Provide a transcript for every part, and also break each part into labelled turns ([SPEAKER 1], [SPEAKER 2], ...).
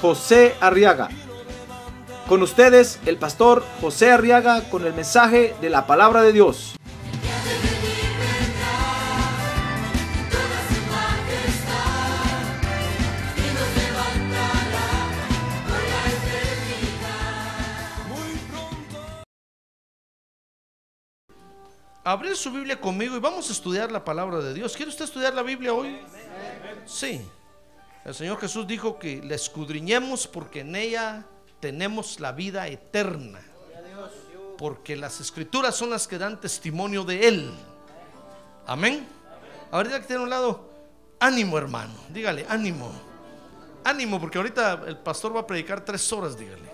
[SPEAKER 1] José Arriaga. Con ustedes, el pastor José Arriaga con el mensaje de la palabra de Dios.
[SPEAKER 2] Abrir su Biblia conmigo y vamos a estudiar la palabra de Dios. ¿Quiere usted estudiar la Biblia hoy? Sí. El Señor Jesús dijo que la escudriñemos porque en ella tenemos la vida eterna. Porque las escrituras son las que dan testimonio de Él. Amén. Ahorita que tiene un lado, ánimo hermano. Dígale, ánimo. Ánimo, porque ahorita el pastor va a predicar tres horas, dígale.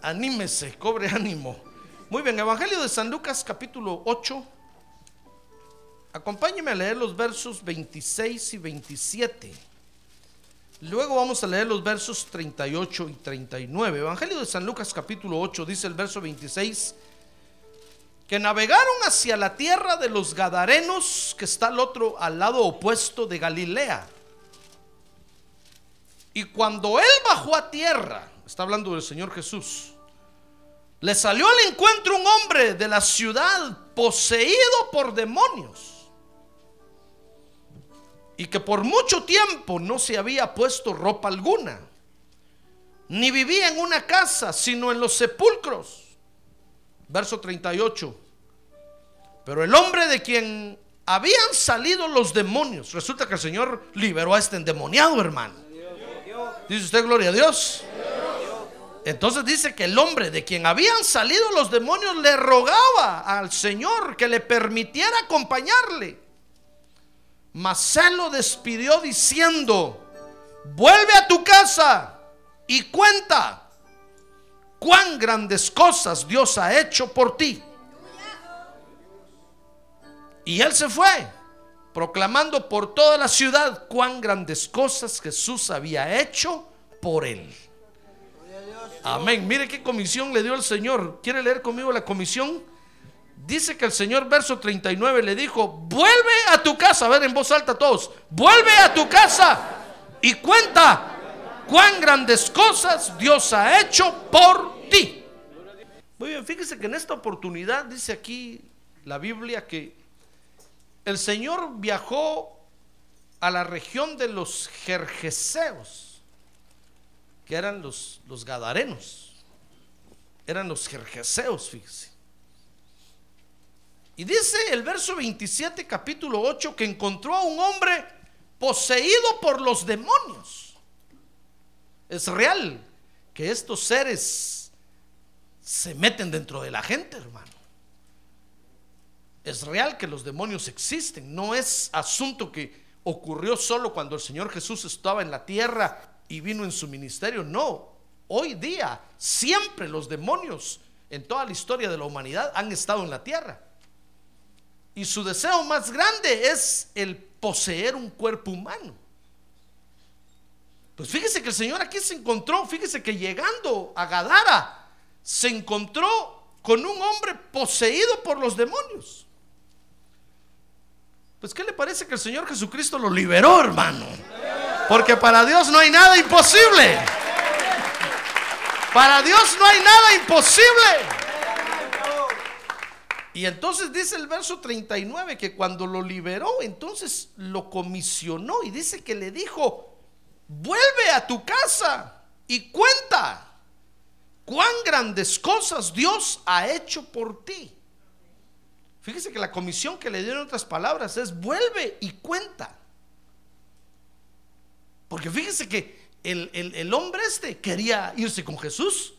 [SPEAKER 2] Anímese, cobre ánimo. Muy bien, Evangelio de San Lucas capítulo 8. Acompáñeme a leer los versos 26 y 27. Luego vamos a leer los versos 38 y 39. Evangelio de San Lucas capítulo 8 dice el verso 26 que navegaron hacia la tierra de los Gadarenos que está al otro al lado opuesto de Galilea. Y cuando él bajó a tierra, está hablando del Señor Jesús, le salió al encuentro un hombre de la ciudad poseído por demonios y que por mucho tiempo no se había puesto ropa alguna, ni vivía en una casa, sino en los sepulcros. Verso 38. Pero el hombre de quien habían salido los demonios, resulta que el Señor liberó a este endemoniado, hermano. Dice usted, gloria a Dios. Entonces dice que el hombre de quien habían salido los demonios le rogaba al Señor que le permitiera acompañarle. Mas se lo despidió diciendo, vuelve a tu casa y cuenta cuán grandes cosas Dios ha hecho por ti. Y él se fue, proclamando por toda la ciudad cuán grandes cosas Jesús había hecho por él. Amén. Mire qué comisión le dio el Señor. ¿Quiere leer conmigo la comisión? Dice que el Señor, verso 39, le dijo, vuelve a tu casa, a ver en voz alta todos, vuelve a tu casa y cuenta cuán grandes cosas Dios ha hecho por ti. Muy bien, fíjese que en esta oportunidad dice aquí la Biblia que el Señor viajó a la región de los Jerjeseos, que eran los, los Gadarenos, eran los Jerjeseos, fíjese. Y dice el verso 27, capítulo 8, que encontró a un hombre poseído por los demonios. Es real que estos seres se meten dentro de la gente, hermano. Es real que los demonios existen. No es asunto que ocurrió solo cuando el Señor Jesús estaba en la tierra y vino en su ministerio. No, hoy día siempre los demonios en toda la historia de la humanidad han estado en la tierra. Y su deseo más grande es el poseer un cuerpo humano. Pues fíjese que el Señor aquí se encontró, fíjese que llegando a Gadara, se encontró con un hombre poseído por los demonios. Pues ¿qué le parece que el Señor Jesucristo lo liberó, hermano? Porque para Dios no hay nada imposible. Para Dios no hay nada imposible. Y entonces dice el verso 39 que cuando lo liberó, entonces lo comisionó y dice que le dijo, vuelve a tu casa y cuenta cuán grandes cosas Dios ha hecho por ti. Fíjese que la comisión que le dio en otras palabras es vuelve y cuenta. Porque fíjese que el, el hombre este quería irse con Jesús.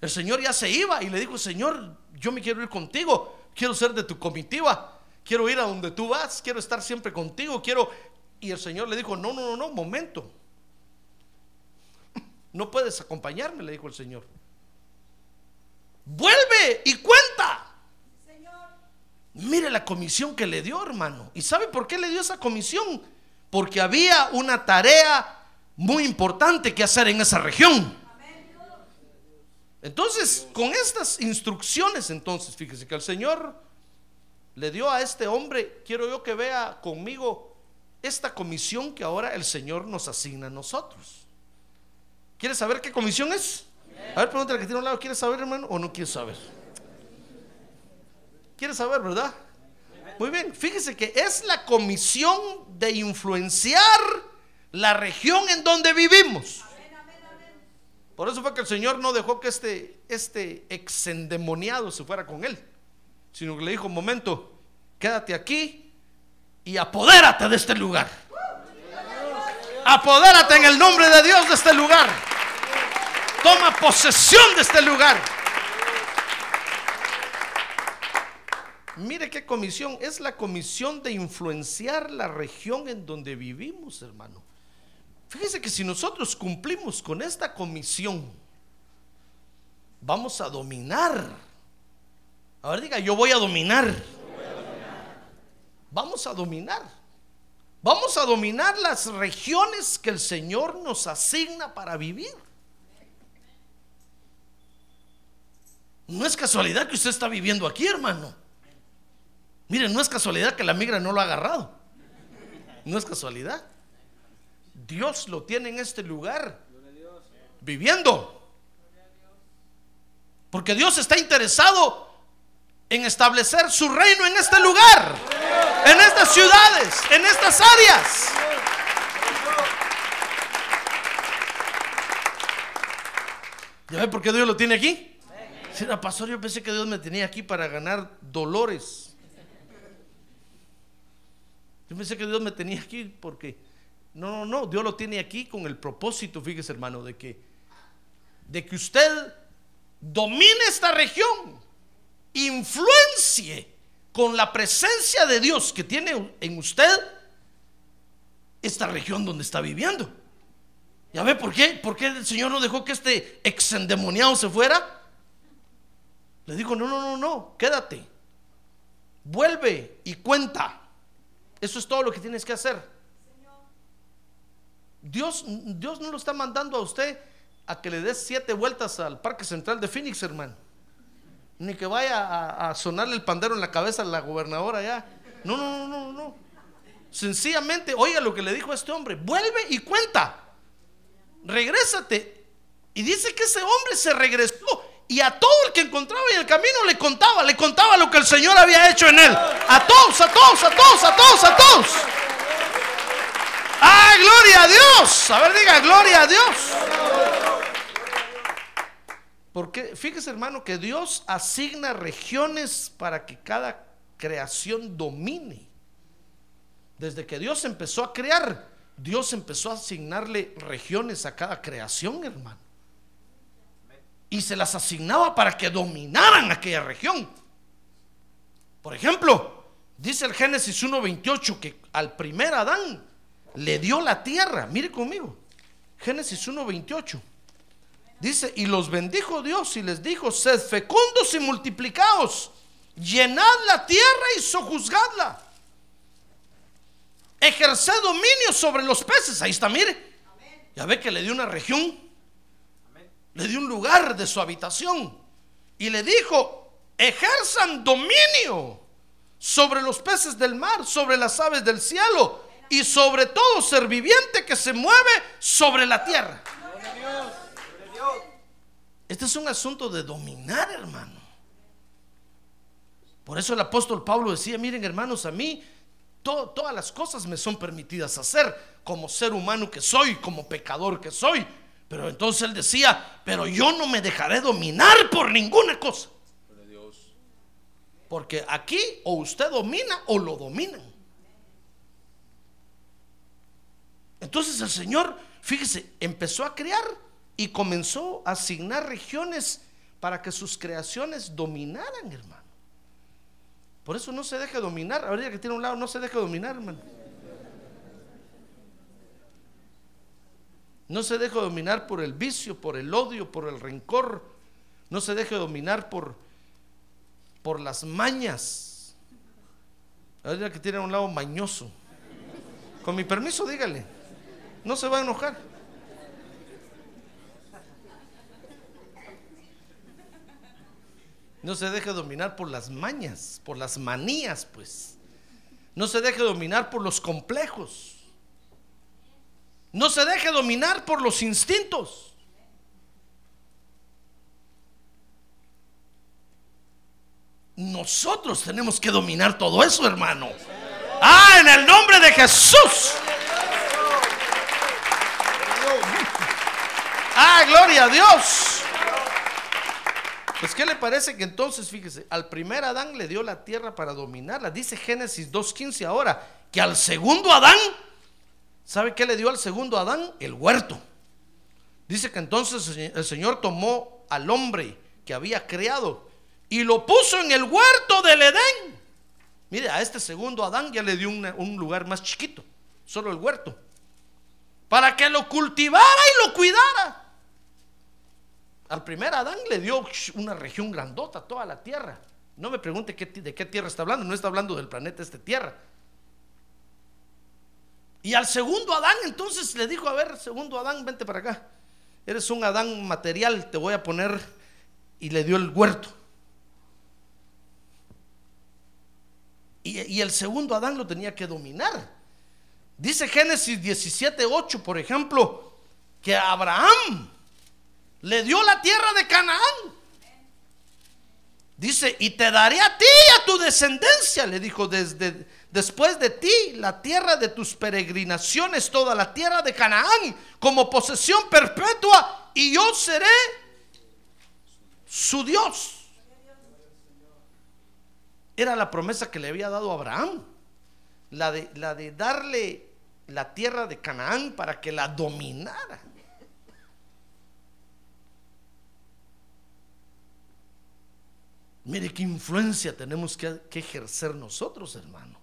[SPEAKER 2] El Señor ya se iba y le dijo, Señor, yo me quiero ir contigo, quiero ser de tu comitiva, quiero ir a donde tú vas, quiero estar siempre contigo, quiero... Y el Señor le dijo, no, no, no, no, momento. no puedes acompañarme, le dijo el Señor. Vuelve y cuenta. Mire la comisión que le dio, hermano. ¿Y sabe por qué le dio esa comisión? Porque había una tarea muy importante que hacer en esa región. Entonces, con estas instrucciones, entonces, fíjese que el Señor le dio a este hombre, quiero yo que vea conmigo esta comisión que ahora el Señor nos asigna a nosotros. ¿Quiere saber qué comisión es? A ver, pregúntale que tiene un lado, ¿quiere saber, hermano, o no quiere saber? ¿Quiere saber, verdad? Muy bien, fíjese que es la comisión de influenciar la región en donde vivimos. Por eso fue que el Señor no dejó que este, este exendemoniado se fuera con él, sino que le dijo, momento, quédate aquí y apodérate de este lugar. Apodérate en el nombre de Dios de este lugar. Toma posesión de este lugar. Mire qué comisión, es la comisión de influenciar la región en donde vivimos, hermano. Fíjese que si nosotros cumplimos con esta comisión, vamos a dominar. A ver, diga, yo voy a dominar. Vamos a dominar. Vamos a dominar las regiones que el Señor nos asigna para vivir. No es casualidad que usted está viviendo aquí, hermano. Miren, no es casualidad que la migra no lo ha agarrado. No es casualidad. Dios lo tiene en este lugar. Viviendo. Porque Dios está interesado en establecer su reino en este lugar. En estas ciudades. En estas áreas. ¿Ya ve por qué Dios lo tiene aquí? Si era pastor, yo pensé que Dios me tenía aquí para ganar dolores. Yo pensé que Dios me tenía aquí porque no, no, no, Dios lo tiene aquí con el propósito, fíjese hermano, de que de que usted domine esta región, influencie con la presencia de Dios que tiene en usted esta región donde está viviendo. ¿Ya ve por qué? ¿Por qué el Señor no dejó que este exendemoniado se fuera? Le dijo, no, no, no, no, quédate. Vuelve y cuenta. Eso es todo lo que tienes que hacer. Dios, Dios no lo está mandando a usted a que le des siete vueltas al Parque Central de Phoenix, hermano. Ni que vaya a, sonarle el pandero en la cabeza a la gobernadora ya. No, no, no, no, no. Sencillamente, oiga lo que le dijo a este hombre. Vuelve y cuenta. Regrésate. Y dice que ese hombre se regresó y a todo el que encontraba en el camino le contaba, le contaba lo que el Señor había hecho en él. A todos, a todos, a todos, a todos, a todos. ¡Ah, gloria a Dios! A ver, diga, gloria a Dios. Porque fíjese, hermano, que Dios asigna regiones para que cada creación domine. Desde que Dios empezó a crear, Dios empezó a asignarle regiones a cada creación, hermano y se las asignaba para que dominaran aquella región. Por ejemplo, dice el Génesis 1.28 que al primer Adán le dio la tierra. Mire conmigo. Génesis 1.28. Dice, y los bendijo Dios y les dijo, sed fecundos y multiplicaos, llenad la tierra y sojuzgadla. Ejerced dominio sobre los peces. Ahí está, mire. Ya ve que le dio una región le dio un lugar de su habitación y le dijo, ejerzan dominio sobre los peces del mar, sobre las aves del cielo y sobre todo ser viviente que se mueve sobre la tierra. Este es un asunto de dominar, hermano. Por eso el apóstol Pablo decía, miren hermanos, a mí todas las cosas me son permitidas hacer como ser humano que soy, como pecador que soy. Pero entonces él decía, pero yo no me dejaré dominar por ninguna cosa. Porque aquí o usted domina o lo dominan. Entonces el Señor, fíjese, empezó a crear y comenzó a asignar regiones para que sus creaciones dominaran, hermano. Por eso no se deje dominar. Ahorita que tiene un lado, no se deje dominar, hermano. No se deje dominar por el vicio, por el odio, por el rencor. No se deje dominar por, por las mañas. Ahora que tiene un lado mañoso. Con mi permiso, dígale. No se va a enojar. No se deje dominar por las mañas, por las manías, pues. No se deje dominar por los complejos. No se deje dominar por los instintos. Nosotros tenemos que dominar todo eso, hermano. Ah, en el nombre de Jesús. Gloria a Dios. Pues, ¿qué le parece que entonces, fíjese, al primer Adán le dio la tierra para dominarla? Dice Génesis 2.15 ahora, que al segundo Adán, ¿sabe qué le dio al segundo Adán? El huerto. Dice que entonces el Señor tomó al hombre que había creado y lo puso en el huerto del Edén. Mire, a este segundo Adán ya le dio un lugar más chiquito, solo el huerto, para que lo cultivara y lo cuidara. Al primer Adán le dio una región grandota, toda la tierra. No me pregunte de qué tierra está hablando, no está hablando del planeta este tierra. Y al segundo Adán entonces le dijo, a ver, segundo Adán, vente para acá. Eres un Adán material, te voy a poner y le dio el huerto. Y, y el segundo Adán lo tenía que dominar. Dice Génesis 17:8, por ejemplo, que Abraham le dio la tierra de Canaán. Dice, y te daré a ti y a tu descendencia, le dijo, desde después de ti la tierra de tus peregrinaciones, toda la tierra de Canaán, como posesión perpetua, y yo seré su Dios. Era la promesa que le había dado a Abraham, la de, la de darle la tierra de Canaán para que la dominara. Mire qué influencia tenemos que, ejercer nosotros, hermano.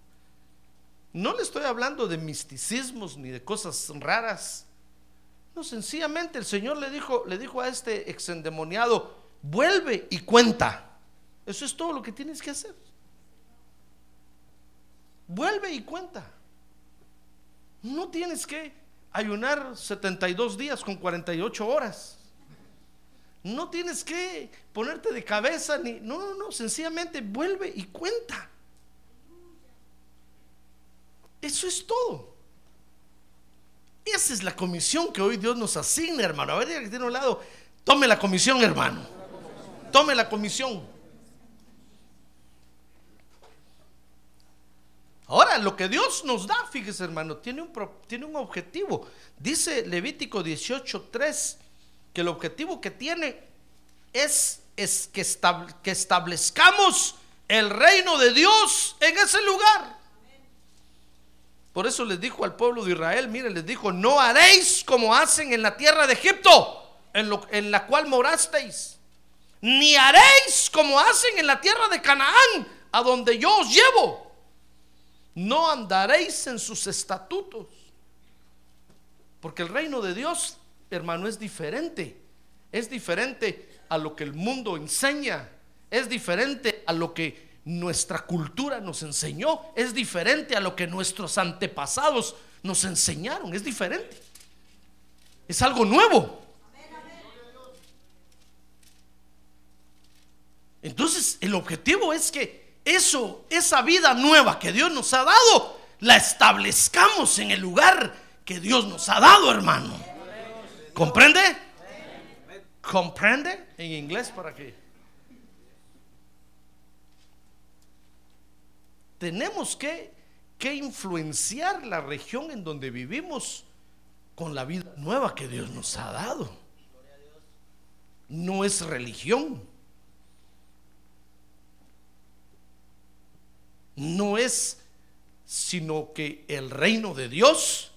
[SPEAKER 2] No le estoy hablando de misticismos ni de cosas raras. No, sencillamente el Señor le dijo, le dijo a este exendemoniado, vuelve y cuenta. Eso es todo lo que tienes que hacer. Vuelve y cuenta. No tienes que ayunar 72 días con 48 horas. No tienes que ponerte de cabeza ni no, no, no, sencillamente vuelve y cuenta. Eso es todo. Esa es la comisión que hoy Dios nos asigna, hermano. A ver, que tiene un lado, tome la comisión, hermano. Tome la comisión. Ahora, lo que Dios nos da, fíjese, hermano, tiene un, tiene un objetivo. Dice Levítico 18:3 que el objetivo que tiene es, es que, que establezcamos el reino de Dios en ese lugar. Por eso les dijo al pueblo de Israel, mire, les dijo, no haréis como hacen en la tierra de Egipto, en, lo, en la cual morasteis, ni haréis como hacen en la tierra de Canaán, a donde yo os llevo. No andaréis en sus estatutos, porque el reino de Dios hermano, es diferente. Es diferente a lo que el mundo enseña. Es diferente a lo que nuestra cultura nos enseñó. Es diferente a lo que nuestros antepasados nos enseñaron. Es diferente. Es algo nuevo. Entonces, el objetivo es que eso, esa vida nueva que Dios nos ha dado, la establezcamos en el lugar que Dios nos ha dado, hermano. ¿Comprende? ¿Comprende? En inglés para qué? Tenemos que, que influenciar la región en donde vivimos con la vida nueva que Dios nos ha dado. No es religión. No es sino que el reino de Dios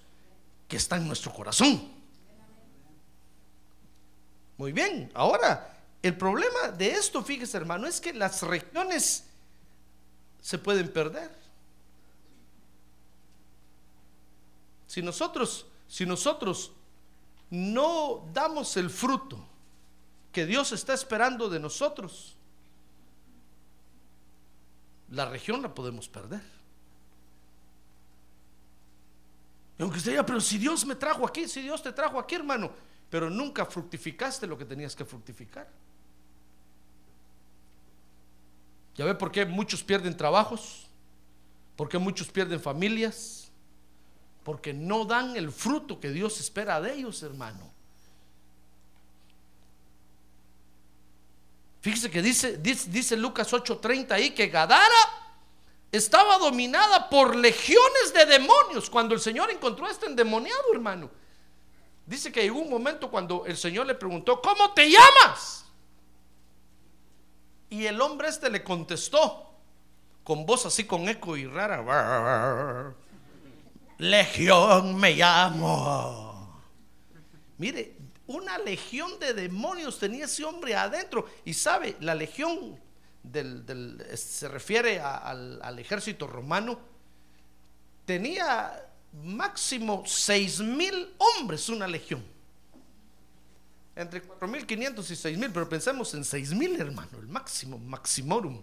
[SPEAKER 2] que está en nuestro corazón. Muy bien, ahora, el problema de esto, fíjese hermano, es que las regiones se pueden perder. Si nosotros, si nosotros no damos el fruto que Dios está esperando de nosotros, la región la podemos perder. Y aunque usted diga, pero si Dios me trajo aquí, si Dios te trajo aquí, hermano, pero nunca fructificaste lo que tenías que fructificar. ¿Ya ve por qué muchos pierden trabajos? ¿Por qué muchos pierden familias? Porque no dan el fruto que Dios espera de ellos, hermano. Fíjese que dice, dice, dice Lucas 8:30 ahí que Gadara estaba dominada por legiones de demonios cuando el Señor encontró a este endemoniado, hermano. Dice que llegó un momento cuando el Señor le preguntó, ¿cómo te llamas? Y el hombre este le contestó con voz así con eco y rara. Legión me llamo. Mire, una legión de demonios tenía ese hombre adentro. Y sabe, la legión del, se refiere al, al ejército romano. Tenía máximo seis mil hombres una legión. Entre 4.500 y 6.000, pero pensemos en 6.000, hermano, el máximo, maximorum.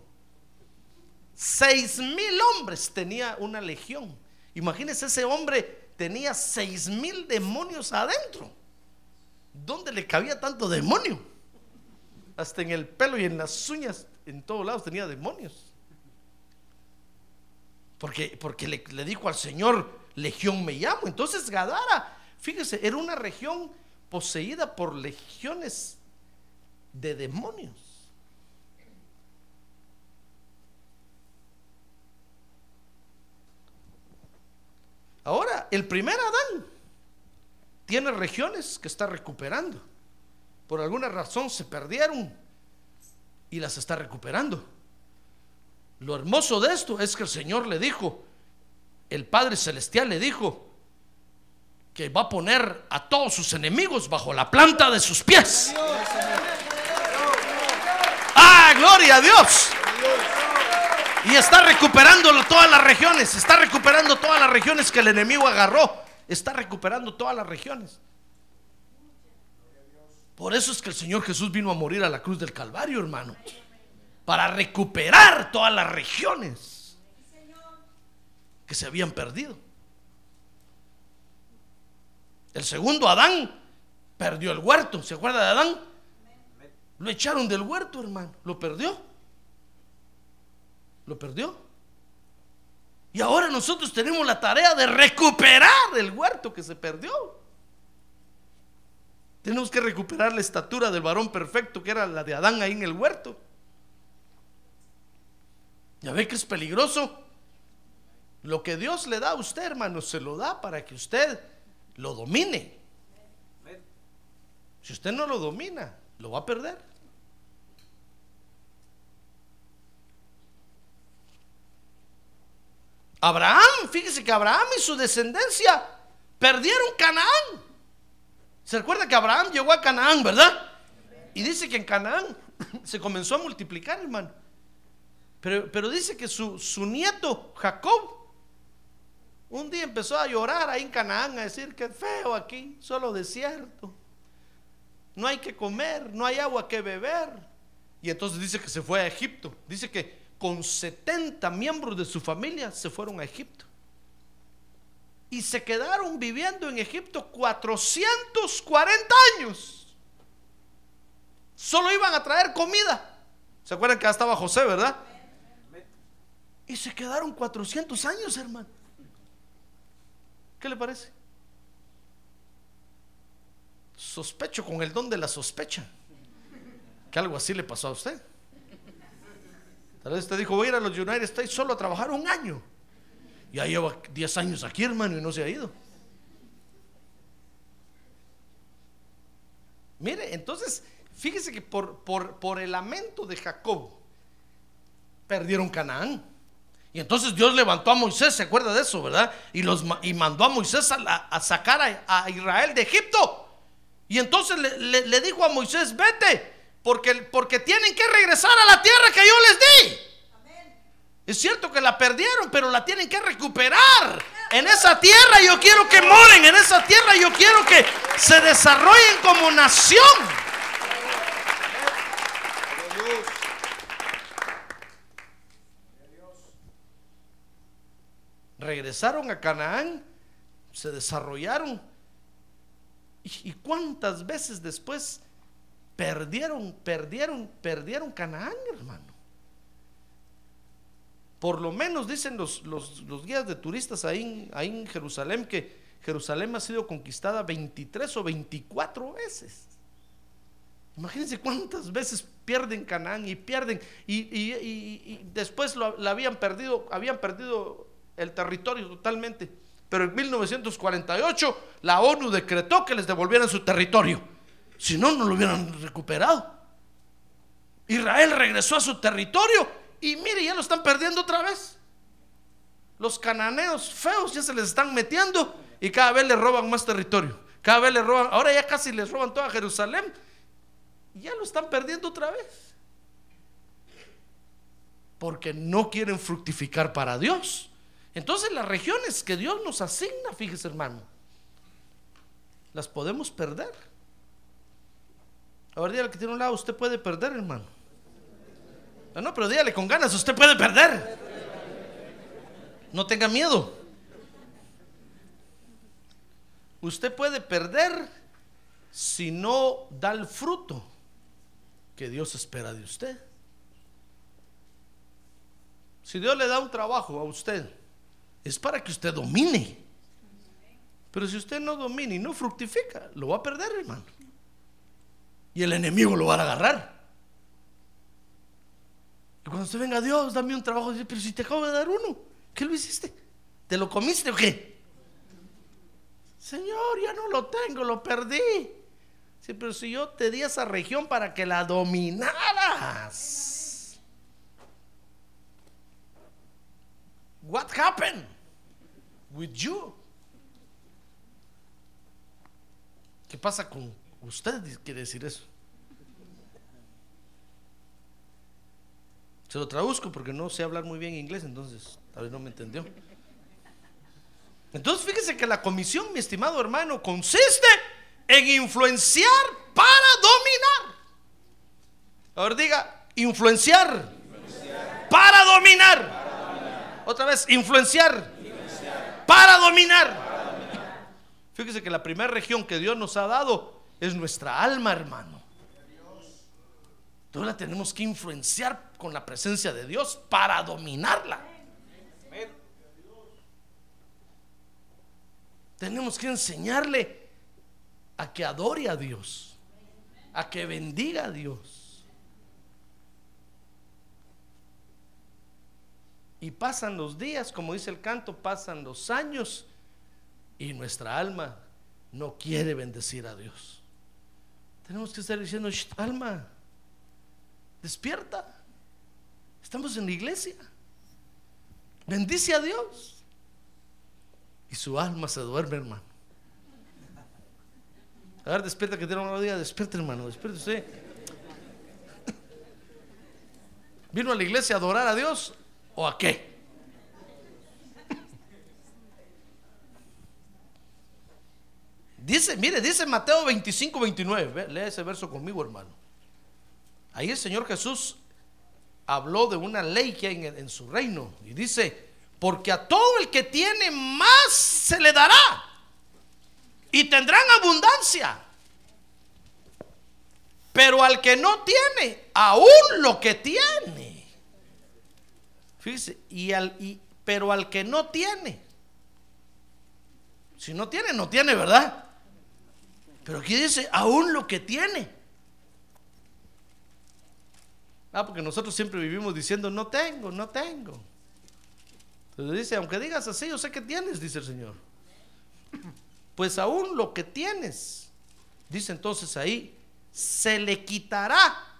[SPEAKER 2] 6.000 hombres tenía una legión. Imagínense, ese hombre tenía 6.000 demonios adentro. ¿Dónde le cabía tanto demonio? Hasta en el pelo y en las uñas, en todos lados tenía demonios. Porque, porque le, le dijo al Señor, Legión me llamo. Entonces Gadara, fíjese, era una región poseída por legiones de demonios. Ahora, el primer Adán tiene regiones que está recuperando. Por alguna razón se perdieron y las está recuperando. Lo hermoso de esto es que el Señor le dijo, el Padre Celestial le dijo, que va a poner a todos sus enemigos bajo la planta de sus pies. ¡Ah, gloria a Dios! Y está recuperando todas las regiones, está recuperando todas las regiones que el enemigo agarró, está recuperando todas las regiones. Por eso es que el Señor Jesús vino a morir a la cruz del Calvario, hermano, para recuperar todas las regiones que se habían perdido. El segundo, Adán, perdió el huerto. ¿Se acuerda de Adán? Lo echaron del huerto, hermano. Lo perdió. Lo perdió. Y ahora nosotros tenemos la tarea de recuperar el huerto que se perdió. Tenemos que recuperar la estatura del varón perfecto que era la de Adán ahí en el huerto. Ya ve que es peligroso. Lo que Dios le da a usted, hermano, se lo da para que usted lo domine. Si usted no lo domina, lo va a perder. Abraham, fíjese que Abraham y su descendencia perdieron Canaán. ¿Se recuerda que Abraham llegó a Canaán, verdad? Y dice que en Canaán se comenzó a multiplicar, hermano. Pero, pero dice que su, su nieto, Jacob, un día empezó a llorar ahí en Canaán, a decir que feo aquí, solo desierto. No hay que comer, no hay agua que beber. Y entonces dice que se fue a Egipto. Dice que con 70 miembros de su familia se fueron a Egipto. Y se quedaron viviendo en Egipto 440 años. Solo iban a traer comida. ¿Se acuerdan que estaba José, verdad? Y se quedaron 400 años, hermano. ¿Qué le parece? Sospecho con el don de la sospecha que algo así le pasó a usted. Tal vez usted dijo, voy a ir a los United States solo a trabajar un año. Ya lleva 10 años aquí, hermano, y no se ha ido. Mire, entonces, fíjese que por, por, el lamento de Jacob, perdieron Canaán. Y entonces Dios levantó a Moisés, ¿se acuerda de eso, verdad? Y, los, y mandó a Moisés a, sacar a, Israel de Egipto. Y entonces le, dijo a Moisés, vete, porque, porque tienen que regresar a la tierra que yo les di. Es cierto que la perdieron, pero la tienen que recuperar. En esa tierra yo quiero que moren, en esa tierra yo quiero que se desarrollen como nación. Regresaron a Canaán, se desarrollaron. ¿Y cuántas veces después perdieron, perdieron, perdieron Canaán, hermano? Por lo menos dicen los, los- guías de turistas ahí, en- ahí en Jerusalén que Jerusalén ha sido conquistada 23 o 24 veces. Imagínense cuántas veces pierden Canaán y pierden y, y- y- y después lo, la habían perdido, habían perdido el territorio totalmente. Pero en 1948 la ONU decretó que les devolvieran su territorio. Si no, no lo hubieran recuperado. Israel regresó a su territorio y mire, ya lo están perdiendo otra vez. Los cananeos feos ya se les están metiendo y cada vez les roban más territorio. Cada vez les roban, ahora ya casi les roban toda Jerusalén. Y ya lo están perdiendo otra vez. Porque no quieren fructificar para Dios. Entonces las regiones que Dios nos asigna, fíjese hermano, las podemos perder. Ahora dígale que tiene un lado, usted puede perder, hermano. No, no, pero dígale con ganas, usted puede perder. No tenga miedo. Usted puede perder si no da el fruto que Dios espera de usted. Si Dios le da un trabajo a usted, es para que usted domine. Pero si usted no domina y no fructifica, lo va a perder, hermano. Y el enemigo lo va a agarrar. Y cuando usted venga, Dios, dame un trabajo, dice, pero si te acabo de dar uno, ¿qué lo hiciste? ¿Te lo comiste o qué? Señor, ya no lo tengo, lo perdí. Sí, pero si yo te di esa región para que la dominaras. What happened with you? ¿Qué pasa con usted? Quiere decir eso. Se lo traduzco porque no sé hablar muy bien inglés, entonces tal vez no me entendió. Entonces fíjese que la comisión, mi estimado hermano, consiste en influenciar para dominar. Ahora diga, influenciar, para dominar. Otra vez, influenciar, para dominar. Fíjese que la primera región que Dios nos ha dado es nuestra alma, hermano. Entonces la tenemos que influenciar con la presencia de Dios para dominarla. Tenemos que enseñarle a que adore a Dios, a que bendiga a Dios. Y pasan los días, como dice el canto, pasan los años y nuestra alma no quiere bendecir a Dios. Tenemos que estar diciendo, "Shh, alma, despierta. Estamos en la iglesia. Bendice a Dios. Y su alma se duerme, hermano. A ver, despierta que tiene una día, despierta, hermano, despierta usted. ¿Vino a la iglesia a adorar a Dios o a qué? Dice, mire, dice Mateo 25, 29. Ve, Lea ese verso conmigo, hermano. Ahí el Señor Jesús habló de una ley que hay en, en su reino. Y dice, porque a todo el que tiene más se le dará. Y tendrán abundancia. Pero al que no tiene, aún lo que tiene. Fíjese, y al, y, pero al que no tiene. Si no tiene, no tiene, ¿verdad? Pero aquí dice, aún lo que tiene. Ah, porque nosotros siempre vivimos diciendo, no tengo, no tengo. Entonces dice, aunque digas así, yo sé que tienes, dice el Señor. Pues aún lo que tienes, dice entonces ahí, se le quitará.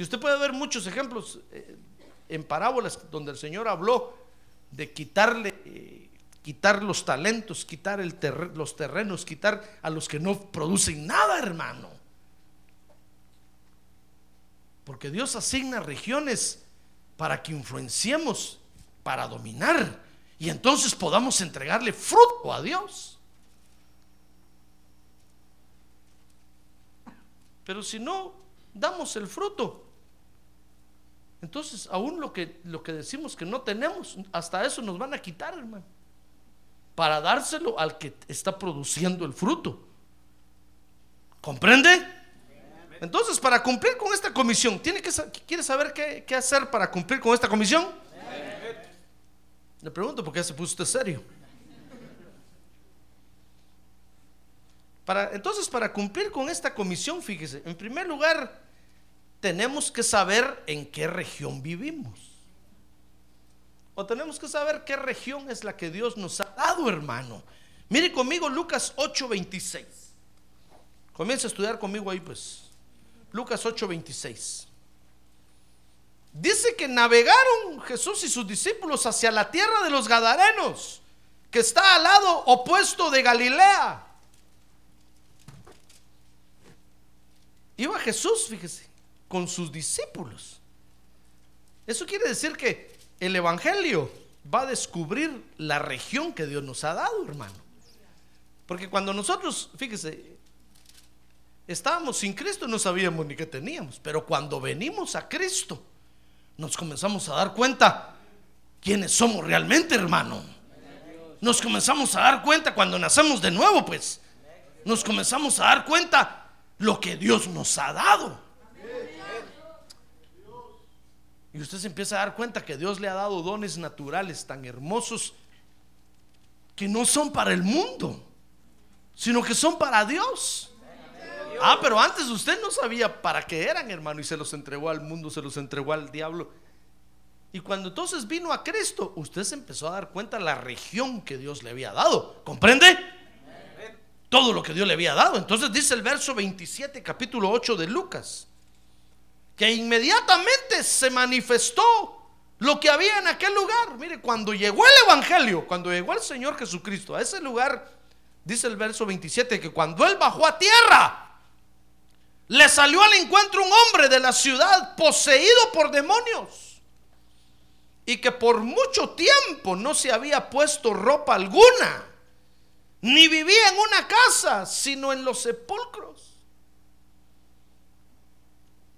[SPEAKER 2] Y usted puede ver muchos ejemplos eh, en parábolas donde el Señor habló de quitarle, eh, quitar los talentos, quitar los terrenos, quitar a los que no producen nada, hermano. Porque Dios asigna regiones para que influenciemos, para dominar y entonces podamos entregarle fruto a Dios. Pero si no damos el fruto, entonces aún lo que, lo que decimos que no tenemos, hasta eso nos van a quitar, hermano, para dárselo al que está produciendo el fruto. ¿Comprende? Entonces, para cumplir con esta comisión, ¿tiene que, ¿quiere saber qué, qué hacer para cumplir con esta comisión? Le pregunto por qué se puso usted serio. Para, entonces, para cumplir con esta comisión, fíjese, en primer lugar, tenemos que saber en qué región vivimos. O tenemos que saber qué región es la que Dios nos ha dado, hermano. Mire conmigo Lucas 8:26. Comienza a estudiar conmigo ahí, pues. Lucas 8:26. Dice que navegaron Jesús y sus discípulos hacia la tierra de los Gadarenos, que está al lado opuesto de Galilea. Iba Jesús, fíjese, con sus discípulos. Eso quiere decir que el Evangelio va a descubrir la región que Dios nos ha dado, hermano. Porque cuando nosotros, fíjese, estábamos sin Cristo no sabíamos ni qué teníamos, pero cuando venimos a Cristo, nos comenzamos a dar cuenta quiénes somos realmente, hermano. Nos comenzamos a dar cuenta cuando nacemos de nuevo, pues. Nos comenzamos a dar cuenta lo que Dios nos ha dado. Y usted se empieza a dar cuenta que Dios le ha dado dones naturales tan hermosos que no son para el mundo, sino que son para Dios. Ah, pero antes usted no sabía para qué eran, hermano, y se los entregó al mundo, se los entregó al diablo. Y cuando entonces vino a Cristo, usted se empezó a dar cuenta de la región que Dios le había dado. ¿Comprende? Todo lo que Dios le había dado. Entonces dice el verso 27, capítulo 8 de Lucas, que inmediatamente se manifestó lo que había en aquel lugar. Mire, cuando llegó el Evangelio, cuando llegó el Señor Jesucristo a ese lugar, dice el verso 27, que cuando Él bajó a tierra, le salió al encuentro un hombre de la ciudad poseído por demonios y que por mucho tiempo no se había puesto ropa alguna, ni vivía en una casa, sino en los sepulcros.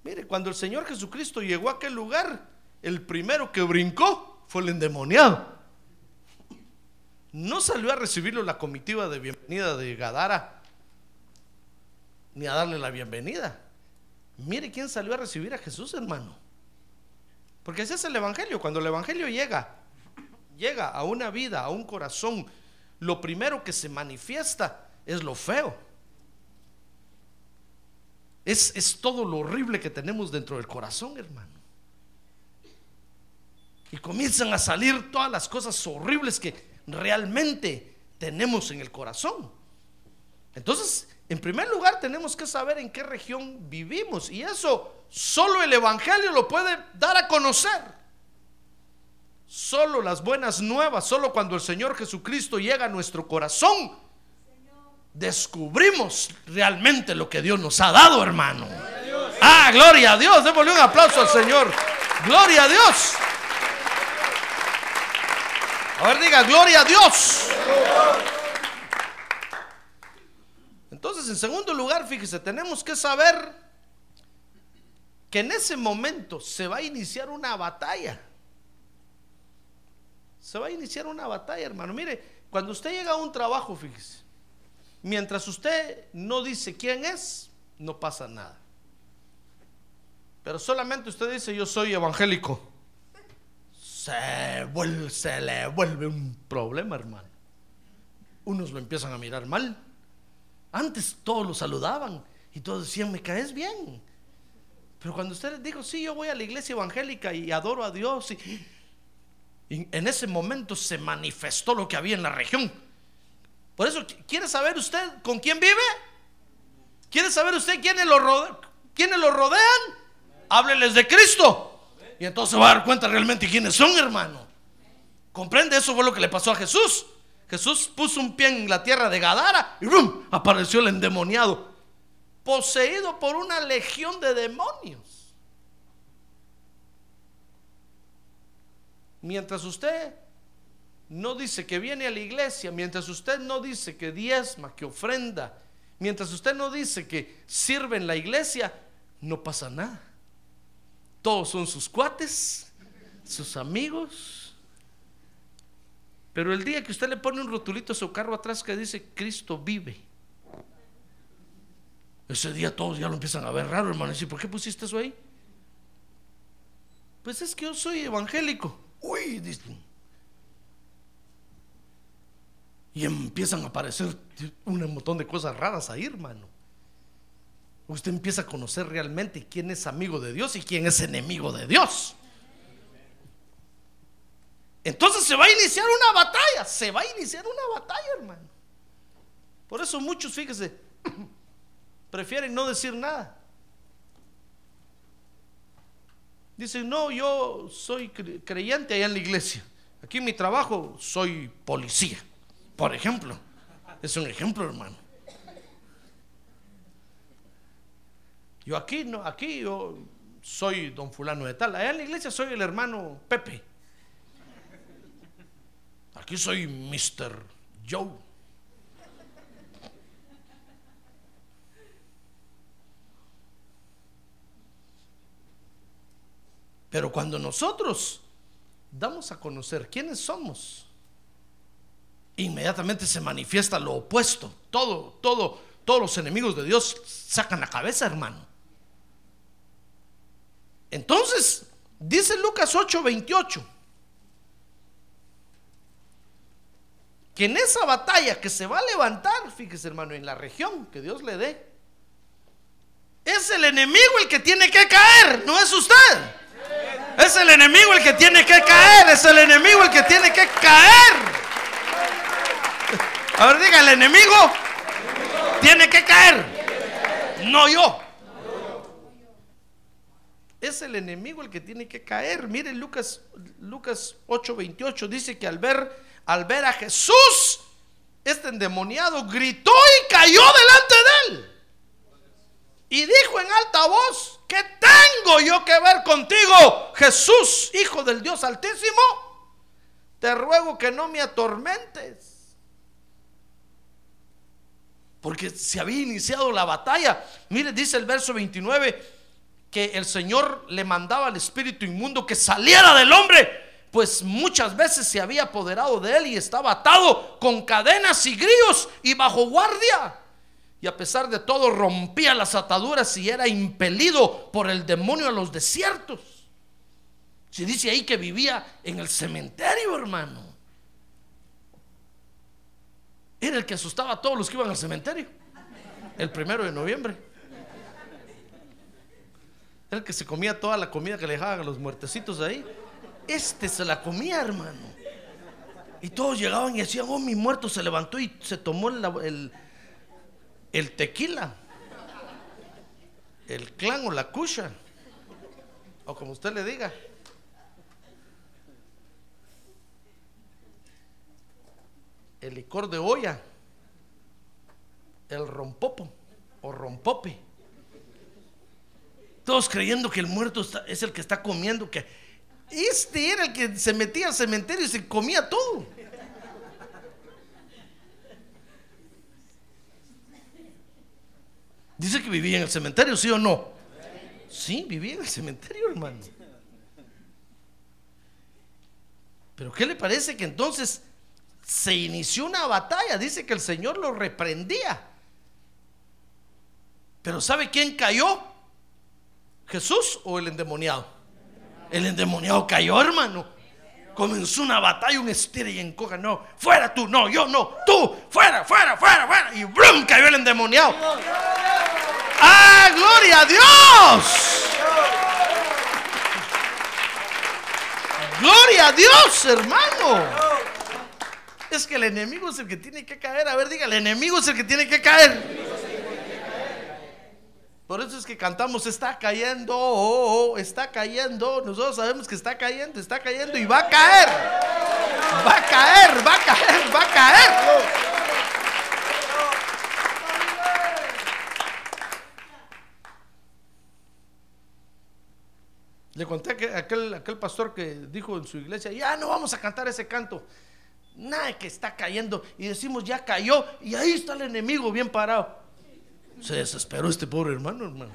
[SPEAKER 2] Mire, cuando el Señor Jesucristo llegó a aquel lugar, el primero que brincó fue el endemoniado. No salió a recibirlo la comitiva de bienvenida de Gadara ni a darle la bienvenida. Mire quién salió a recibir a Jesús, hermano. Porque ese es el Evangelio. Cuando el Evangelio llega, llega a una vida, a un corazón, lo primero que se manifiesta es lo feo. Es, es todo lo horrible que tenemos dentro del corazón, hermano. Y comienzan a salir todas las cosas horribles que realmente tenemos en el corazón. Entonces, en primer lugar, tenemos que saber en qué región vivimos y eso solo el Evangelio lo puede dar a conocer. Solo las buenas nuevas, solo cuando el Señor Jesucristo llega a nuestro corazón, descubrimos realmente lo que Dios nos ha dado, hermano. Ah, gloria a Dios. Démosle un aplauso al Señor. Gloria a Dios. A ver, diga, gloria a Dios. Entonces, en segundo lugar, fíjese, tenemos que saber que en ese momento se va a iniciar una batalla. Se va a iniciar una batalla, hermano. Mire, cuando usted llega a un trabajo, fíjese, mientras usted no dice quién es, no pasa nada. Pero solamente usted dice, yo soy evangélico. Se, vuelve, le vuelve un problema, hermano. Unos lo empiezan a mirar mal antes todos lo saludaban y todos decían, me caes bien. Pero cuando usted dijo, sí, yo voy a la iglesia evangélica y adoro a Dios, y, en ese momento se manifestó lo que había en la región. Por eso, ¿quiere saber usted con quién vive? ¿Quiere saber usted quiénes lo, rodean? quiénes lo rodean? Hábleles de Cristo. Y entonces va a dar cuenta realmente quiénes son, hermano. ¿Comprende? Eso fue lo que le pasó a Jesús. Jesús puso un pie en la tierra de Gadara y ¡rum! apareció el endemoniado, poseído por una legión de demonios. mientras usted no dice que viene a la iglesia, mientras usted no dice que diezma, que ofrenda, mientras usted no dice que sirve en la iglesia, no pasa nada. Todos son sus cuates, sus amigos. Pero el día que usted le pone un rotulito a su carro atrás que dice Cristo vive, ese día todos ya lo empiezan a ver raro, hermano. ¿Y por qué pusiste eso ahí? Pues es que yo soy evangélico. Uy, dicen. Y empiezan a aparecer un montón de cosas raras ahí, hermano. Usted empieza a conocer realmente quién es amigo de Dios y quién es enemigo de Dios. Entonces se va a iniciar una batalla, se va a iniciar una batalla, hermano. Por eso muchos, fíjese, prefieren no decir nada. Dicen, no, yo soy creyente allá en la iglesia. Aquí en mi trabajo soy policía. Por ejemplo, es un ejemplo, hermano. Yo aquí no, aquí yo soy don fulano de tal. Allá en la iglesia soy el hermano Pepe. Aquí soy Mr. Joe. Pero cuando nosotros damos a conocer quiénes somos, inmediatamente se manifiesta lo opuesto. Todo, todo, todos los enemigos de Dios sacan la cabeza, hermano. Entonces, dice Lucas 8:28, que en esa batalla que se va a levantar, fíjese hermano, en la región que Dios le dé, es el enemigo el que tiene que caer, no es usted. Es el enemigo el que tiene que caer, es el enemigo el que tiene que caer. A ver, diga, el enemigo tiene que caer. No yo. Es el enemigo el que tiene que caer. Mire Lucas, Lucas 8:28 dice que al ver, al ver a Jesús, este endemoniado gritó y cayó delante de él. Y dijo en alta voz, ¿qué tengo yo que ver contigo, Jesús, Hijo del Dios Altísimo? Te ruego que no me atormentes porque se había iniciado la batalla. Mire, dice el verso 29 que el Señor le mandaba al espíritu inmundo que saliera del hombre, pues muchas veces se había apoderado de él y estaba atado con cadenas y grillos y bajo guardia. Y a pesar de todo rompía las ataduras y era impelido por el demonio a los desiertos. Se dice ahí que vivía en el cementerio, hermano era el que asustaba a todos los que iban al cementerio. El primero de noviembre. Era el que se comía toda la comida que le dejaban a los muertecitos ahí. Este se la comía, hermano. Y todos llegaban y decían, oh, mi muerto se levantó y se tomó el, el, tequila. El clan o la cucha. O como usted le diga. El licor de olla, el rompopo o rompope. Todos creyendo que el muerto es el que está comiendo, que este era el que se metía al cementerio y se comía todo. Dice que vivía en el cementerio, ¿sí o no? Sí, vivía en el cementerio, hermano. Pero ¿qué le parece que entonces se inició una batalla. Dice que el Señor lo reprendía. Pero ¿sabe quién cayó? ¿Jesús o el endemoniado? El endemoniado cayó, hermano. Comenzó una batalla, un estira y encoja. No, fuera tú, no, yo no, tú, fuera, fuera, fuera, fuera. Y ¡brum! cayó el endemoniado. ¡Ah, gloria a Dios! Gloria a Dios, hermano. Es que el enemigo es el que tiene que caer. A ver, diga, el enemigo es el que tiene que caer. Por eso es que cantamos, está cayendo, oh, oh, está cayendo. Nosotros sabemos que está cayendo, está cayendo y va a caer. Va a caer, va a caer, va a caer. Le conté aquel, aquel pastor que dijo en su iglesia, ya no vamos a cantar ese canto. Nada que está cayendo. Y decimos, ya cayó. Y ahí está el enemigo bien parado. Se desesperó este pobre hermano, hermano.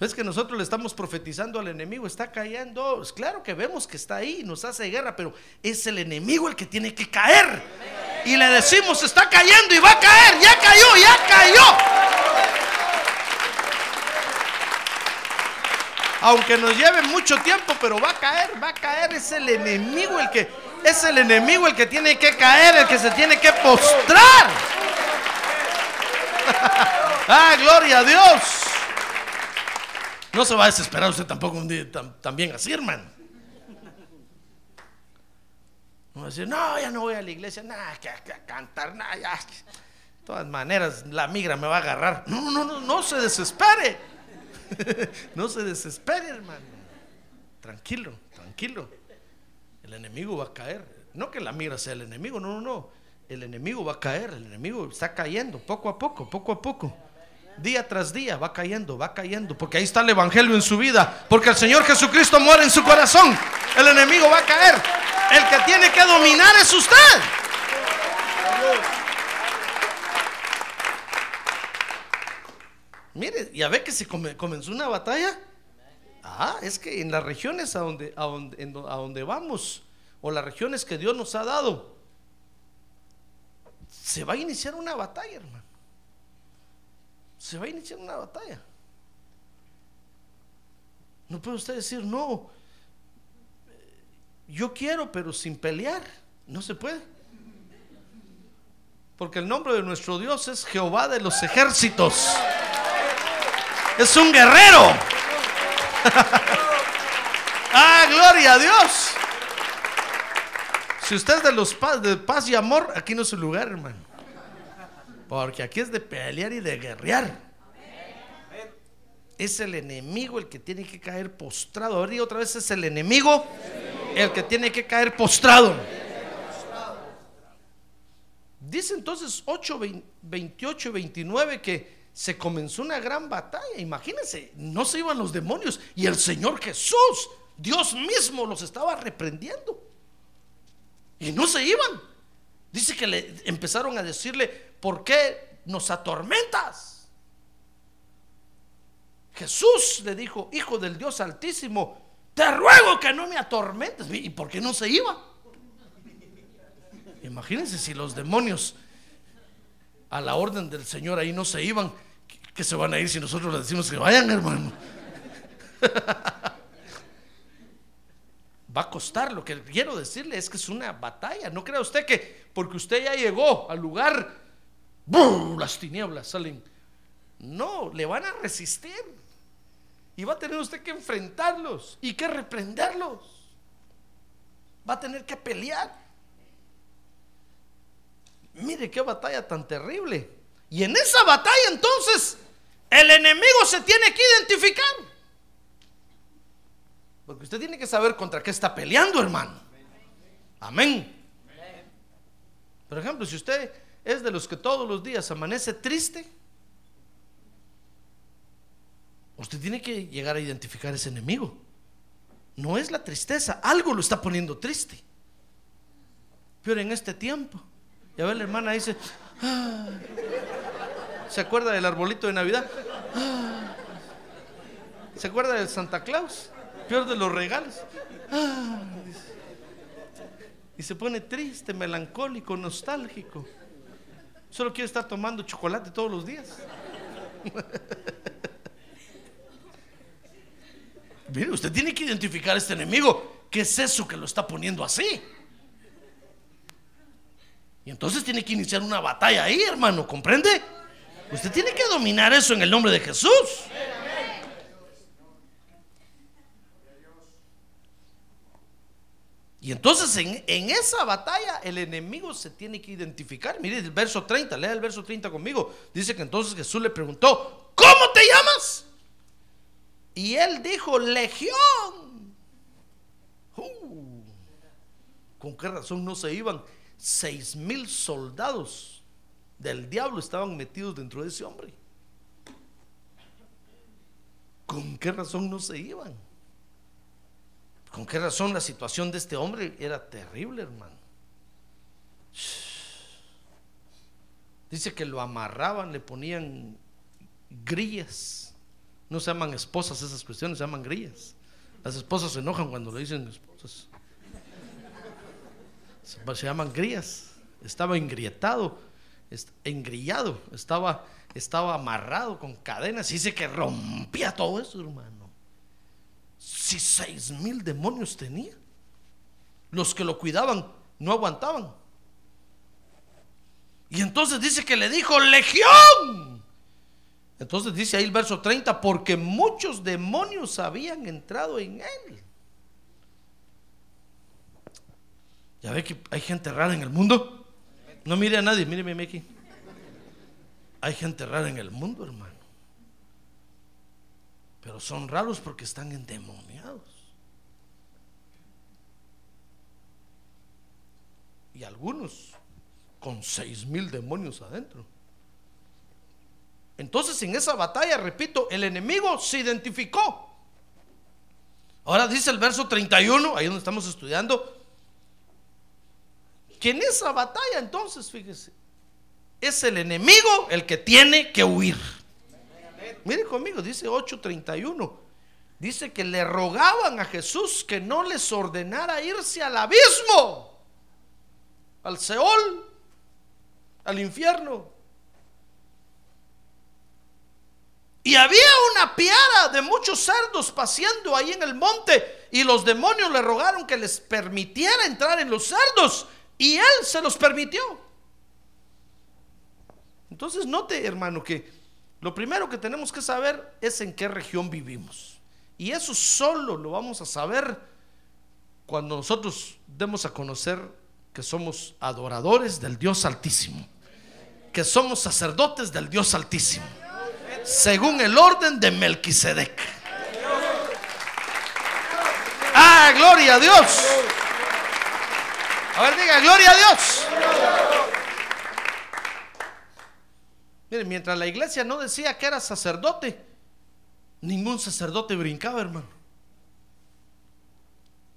[SPEAKER 2] Es que nosotros le estamos profetizando al enemigo, está cayendo. Es claro que vemos que está ahí, nos hace guerra, pero es el enemigo el que tiene que caer. Y le decimos, está cayendo y va a caer, ya cayó, ya cayó. Aunque nos lleve mucho tiempo, pero va a caer, va a caer. Es el enemigo el que, es el enemigo el que tiene que caer, el que se tiene que postrar. ah, gloria a Dios. No se va a desesperar usted tampoco un día también así, hermano. No va a decir, no, ya no voy a la iglesia, nada, que, a cantar, nada, ya. De todas maneras, la migra me va a agarrar. No, no, no, no se desespere. no se desespere, hermano. Tranquilo, tranquilo. El enemigo va a caer. No que la migra sea el enemigo, no, no, no. El enemigo va a caer, el enemigo está cayendo poco a poco, poco a poco día tras día va cayendo, va cayendo, porque ahí está el Evangelio en su vida, porque el Señor Jesucristo muere en su corazón, el enemigo va a caer, el que tiene que dominar es usted. Mire, ya ve que se comenzó una batalla. Ah, es que en las regiones a donde, a donde, a donde vamos, o las regiones que Dios nos ha dado, se va a iniciar una batalla, hermano se va a iniciar una batalla. No puede usted decir, no, yo quiero, pero sin pelear. No se puede. Porque el nombre de nuestro Dios es Jehová de los ejércitos. Es un guerrero. Ah, gloria a Dios. Si usted es de los paz, de paz y amor, aquí no es su lugar, hermano. Porque aquí es de pelear y de guerrear. Es el enemigo el que tiene que caer postrado. A ver, otra vez es el enemigo el que tiene que caer postrado. Dice entonces 8, 28, 29 que se comenzó una gran batalla. Imagínense, no se iban los demonios y el Señor Jesús, Dios mismo, los estaba reprendiendo. Y no se iban. Dice que le empezaron a decirle, ¿por qué nos atormentas? Jesús le dijo, Hijo del Dios Altísimo, te ruego que no me atormentes. ¿Y por qué no se iba? Imagínense si los demonios a la orden del Señor ahí no se iban, que se van a ir si nosotros les decimos que vayan, hermano. Va a costar, lo que quiero decirle es que es una batalla. No crea usted que porque usted ya llegó al lugar las tinieblas salen. No, le van a resistir. Y va a tener usted que enfrentarlos y que reprenderlos. Va a tener que pelear. Mire qué batalla tan terrible. Y en esa batalla entonces el enemigo se tiene que identificar. Porque usted tiene que saber contra qué está peleando, hermano. Amén. Por ejemplo, si usted es de los que todos los días amanece triste, usted tiene que llegar a identificar ese enemigo. No es la tristeza, algo lo está poniendo triste. Pero en este tiempo, ya ve la hermana dice, ah". ¿Se acuerda del arbolito de Navidad? Ah". ¿Se acuerda del Santa Claus? Peor de los regalos. Ah", y se pone triste, melancólico, nostálgico. Solo quiere estar tomando chocolate todos los días. Mire, usted tiene que identificar a este enemigo. ¿Qué es eso que lo está poniendo así? Y entonces tiene que iniciar una batalla ahí, hermano, ¿comprende? Usted tiene que dominar eso en el nombre de Jesús. Y entonces en, esa batalla el enemigo se tiene que identificar. Mire el verso 30, lea el verso 30 conmigo. Dice que entonces Jesús le preguntó, ¿cómo te llamas? Y él dijo, Legión. Uh, ¿Con qué razón no se iban? Seis mil soldados del diablo estaban metidos dentro de ese hombre. ¿Con qué razón no se iban? ¿Con qué razón la situación de este hombre era terrible, hermano? Dice que lo amarraban, le ponían grillas. No se llaman esposas esas cuestiones, se llaman grillas. Las esposas se enojan cuando le dicen esposas. Se, llaman grillas. Estaba engrietado, est- engrillado, estaba, estaba amarrado con cadenas. Y dice que rompía todo eso, hermano. Si seis mil demonios tenía, los que lo cuidaban no aguantaban. Y entonces dice que le dijo, legión. Entonces dice ahí el verso 30, porque muchos demonios habían entrado en él. Ya ve que hay gente rara en el mundo. No mire a nadie, míreme aquí. Hay gente rara en el mundo, hermano. Pero son raros porque están endemoniados. Y algunos con seis mil demonios adentro. Entonces en esa batalla, repito, el enemigo se identificó. Ahora dice el verso 31, ahí donde estamos estudiando, que en esa batalla entonces, fíjese, es el enemigo el que tiene que huir. Mire conmigo, dice 8:31. Dice que le rogaban a Jesús que no les ordenara irse al abismo, al Seol, al infierno. Y había una piara de muchos cerdos paseando ahí en el monte y los demonios le rogaron que les permitiera entrar en los cerdos y él se los permitió. Entonces note, hermano, que lo primero que tenemos que saber es en qué región vivimos. Y eso solo lo vamos a saber cuando nosotros demos a conocer que somos adoradores del Dios Altísimo, que somos sacerdotes del Dios Altísimo, según el orden de Melquisedec. Ah, gloria a Dios. A ver, diga, gloria a Dios. Miren, mientras la iglesia no decía que era sacerdote, ningún sacerdote brincaba, hermano.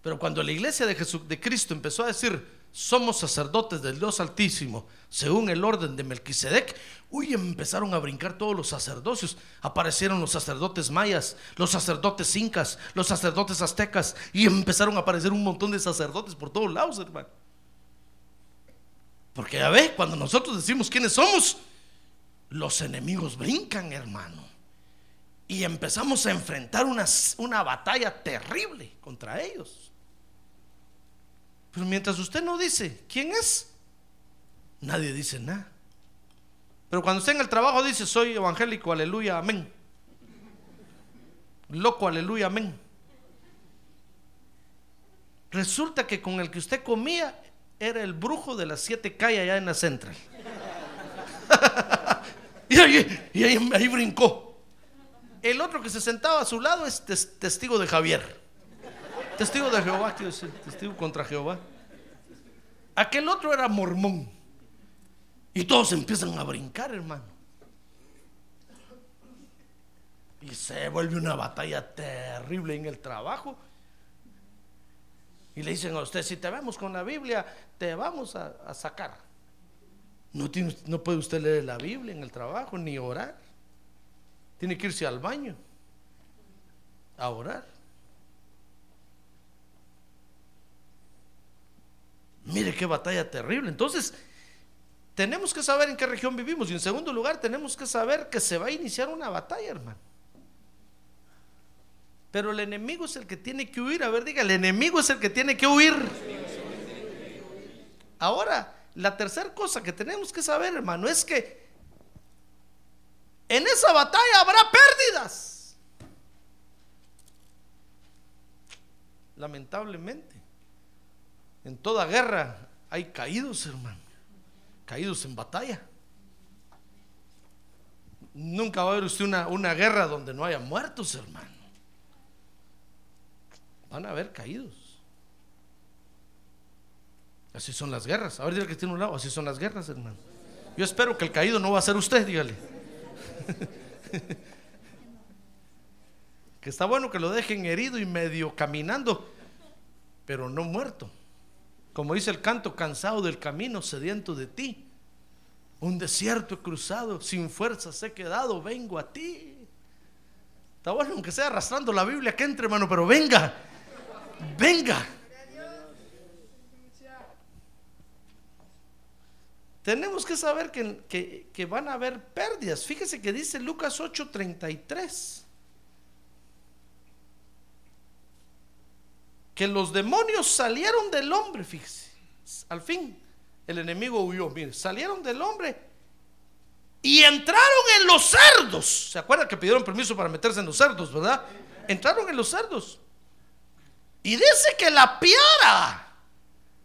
[SPEAKER 2] Pero cuando la iglesia de, Jesús, de Cristo empezó a decir, somos sacerdotes del Dios Altísimo, según el orden de Melquisedec, uy, empezaron a brincar todos los sacerdocios. Aparecieron los sacerdotes mayas, los sacerdotes incas, los sacerdotes aztecas, y empezaron a aparecer un montón de sacerdotes por todos lados, hermano. Porque ya ve, cuando nosotros decimos quiénes somos, los enemigos brincan, hermano. Y empezamos a enfrentar una, una batalla terrible contra ellos. Pero mientras usted no dice quién es, nadie dice nada. Pero cuando usted en el trabajo dice, soy evangélico, aleluya, amén. Loco, aleluya, amén. Resulta que con el que usted comía era el brujo de las siete calles allá en la central. y ahí, y ahí, ahí brincó. El otro que se sentaba a su lado es tes- testigo de Javier. Testigo de Jehová, quiero decir, testigo contra Jehová. Aquel otro era mormón. Y todos empiezan a brincar, hermano. Y se vuelve una batalla terrible en el trabajo. Y le dicen a usted, si te vemos con la Biblia, te vamos a, sacar. No, no puede usted leer la Biblia en el trabajo, ni orar. Tiene que irse al baño a orar. Mire qué batalla terrible. Entonces, tenemos que saber en qué región vivimos. Y en segundo lugar, tenemos que saber que se va a iniciar una batalla, hermano. Pero el enemigo es el que tiene que huir. A ver, diga, el enemigo es el que tiene que huir. Ahora, la tercera cosa que tenemos que saber, hermano, es que en esa batalla habrá pérdidas. Lamentablemente, en toda guerra hay caídos, hermano. Caídos en batalla. Nunca va a haber usted una, una guerra donde no haya muertos, hermano. Van a haber caídos. Así son las guerras. A ver, dígale que tiene un lado. Así son las guerras, hermano. Yo espero que el caído no va a ser usted, dígale. Que está bueno que lo dejen herido y medio caminando, pero no muerto. Como dice el canto, cansado del camino, sediento de ti. Un desierto he cruzado, sin fuerzas he quedado, vengo a ti. Está bueno, aunque sea arrastrando la Biblia, que entre, hermano, pero venga, venga. Tenemos que saber que, que, van a haber pérdidas. Fíjese que dice Lucas 8:33. Que los demonios salieron del hombre, fíjese. Al fin, el enemigo huyó. Mire, salieron del hombre y entraron en los cerdos. ¿Se acuerdan que pidieron permiso para meterse en los cerdos, verdad? Entraron en los cerdos. Y dice que la piara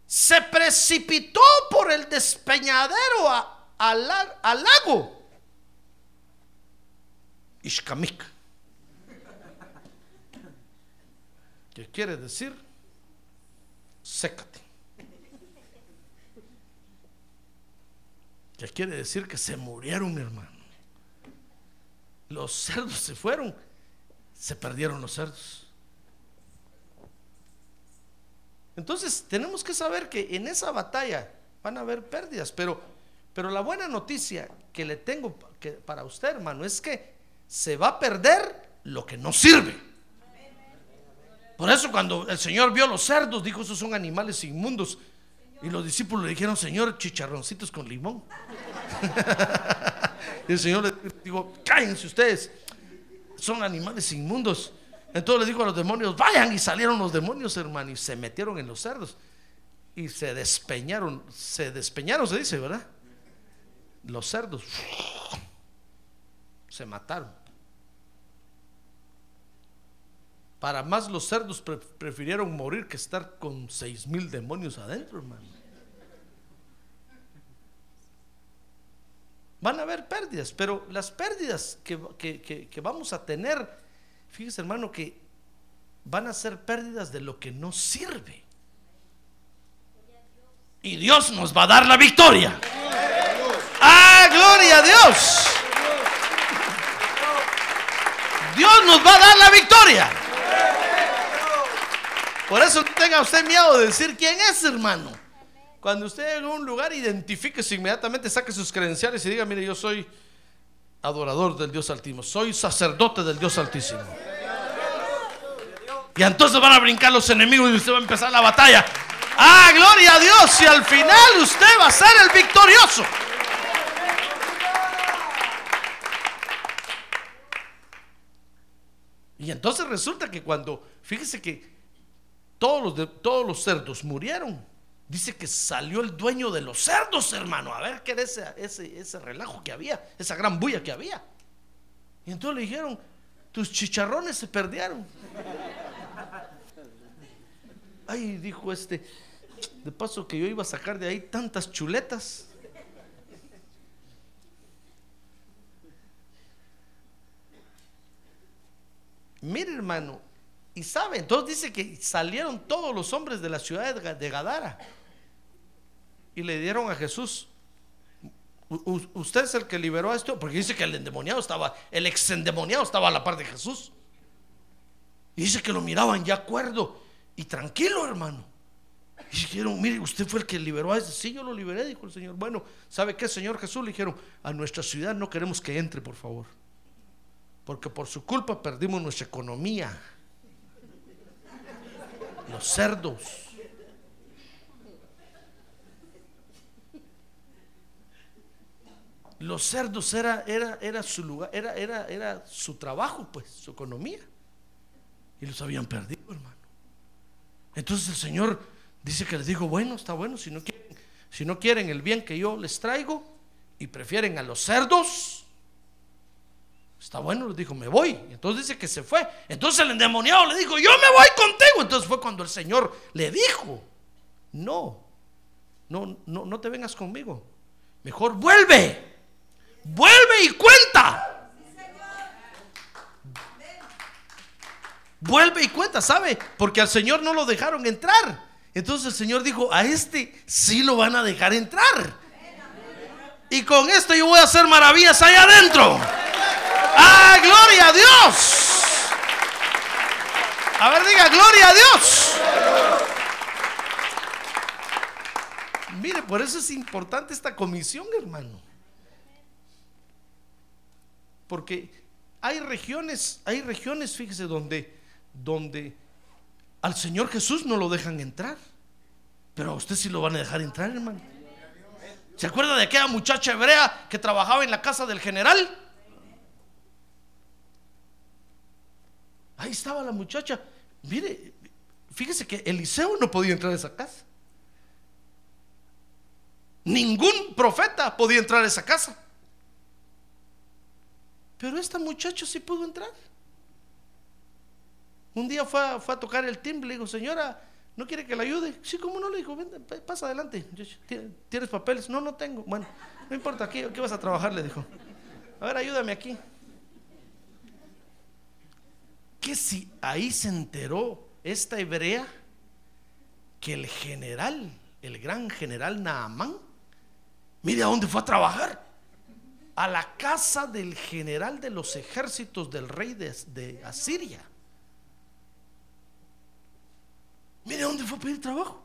[SPEAKER 2] se precipitó por el despeñadero al lago. Ishkamik. ¿Qué quiere decir? Sécate. ¿Qué quiere decir? Que se murieron, hermano. Los cerdos se fueron, se perdieron los cerdos. Entonces tenemos que saber que en esa batalla van a haber pérdidas, pero, pero la buena noticia que le tengo para usted, hermano, es que se va a perder lo que no sirve. Por eso cuando el Señor vio los cerdos, dijo, esos son animales inmundos. Y los discípulos le dijeron, Señor, chicharroncitos con limón. y el Señor le dijo, cállense ustedes, son animales inmundos. Entonces le dijo a los demonios, vayan y salieron los demonios, hermano, y se metieron en los cerdos. Y se despeñaron, se despeñaron, se dice, ¿verdad? Los cerdos se mataron. Para más los cerdos prefirieron morir que estar con seis mil demonios adentro, hermano. Van a haber pérdidas, pero las pérdidas que, que vamos a tener Fíjese, hermano, que van a ser pérdidas de lo que no sirve. Y Dios nos va a dar la victoria. ¡Ah, gloria a Dios! Dios nos va a dar la victoria. Por eso no tenga usted miedo de decir quién es, hermano. Cuando usted llegue a un lugar, identifíquese inmediatamente, saque sus credenciales y diga, mire, yo soy adorador del Dios Altísimo, soy sacerdote del Dios Altísimo. Y entonces van a brincar los enemigos y usted va a empezar la batalla. Ah, gloria a Dios. Y al final usted va a ser el victorioso. Y entonces resulta que cuando, fíjese que todos los, todos los cerdos murieron, Dice que salió el dueño de los cerdos, hermano, a ver qué era ese, ese, relajo que había, esa gran bulla que había. Y entonces le dijeron, tus chicharrones se perdieron. Ay, dijo este, de paso que yo iba a sacar de ahí tantas chuletas. Mire, hermano, y sabe, entonces dice que salieron todos los hombres de la ciudad de Gadara y le dieron a Jesús. usted es el que liberó a esto, porque dice que el endemoniado estaba, el ex endemoniado estaba a la par de Jesús. Y dice que lo miraban ya cuerdo y tranquilo, hermano. Y dijeron, mire, usted fue el que liberó a ese. Sí, yo lo liberé, dijo el Señor. Bueno, ¿sabe qué, Señor Jesús? Le dijeron, a nuestra ciudad no queremos que entre, por favor. Porque por su culpa perdimos nuestra economía. Los cerdos los cerdos era, era, era su lugar, era, era, era su trabajo, pues, su economía. Y los habían perdido, hermano. Entonces el Señor dice que les dijo, bueno, está bueno, si no quieren, si no quieren el bien que yo les traigo y prefieren a los cerdos, está bueno, les dijo, me voy. Entonces dice que se fue. Entonces el endemoniado le dijo, yo me voy contigo. Entonces fue cuando el Señor le dijo, no, no, no, no te vengas conmigo. Mejor vuelve Vuelve y cuenta. Vuelve y cuenta, ¿sabe? Porque al Señor no lo dejaron entrar. Entonces el Señor dijo, a este sí lo van a dejar entrar. Y con esto yo voy a hacer maravillas allá adentro. ¡Ah, gloria a Dios! A ver, diga, gloria a Dios. Mire, por eso es importante esta comisión, hermano. Porque hay regiones, hay regiones, fíjese, donde, donde al Señor Jesús no lo dejan entrar. Pero a usted sí lo van a dejar entrar, hermano. ¿Se acuerda de aquella muchacha hebrea que trabajaba en la casa del general? Ahí estaba la muchacha. Mire, fíjese que Eliseo no podía entrar a esa casa. Ningún profeta podía entrar a esa casa. Pero esta muchacha sí pudo entrar. Un día fue a, fue a tocar el timbre, le digo, señora, ¿no quiere que la ayude? Sí, ¿cómo no? Le dijo, ven, pasa adelante. ¿Tienes papeles? No, no tengo. Bueno, no importa, aquí, ¿qué vas a trabajar? Le dijo. A ver, ayúdame aquí. Que si ahí se enteró esta hebrea que el general, el gran general Naamán, mire a dónde fue a trabajar. A la casa del general de los ejércitos del rey de, Asiria. Mire dónde fue a pedir trabajo.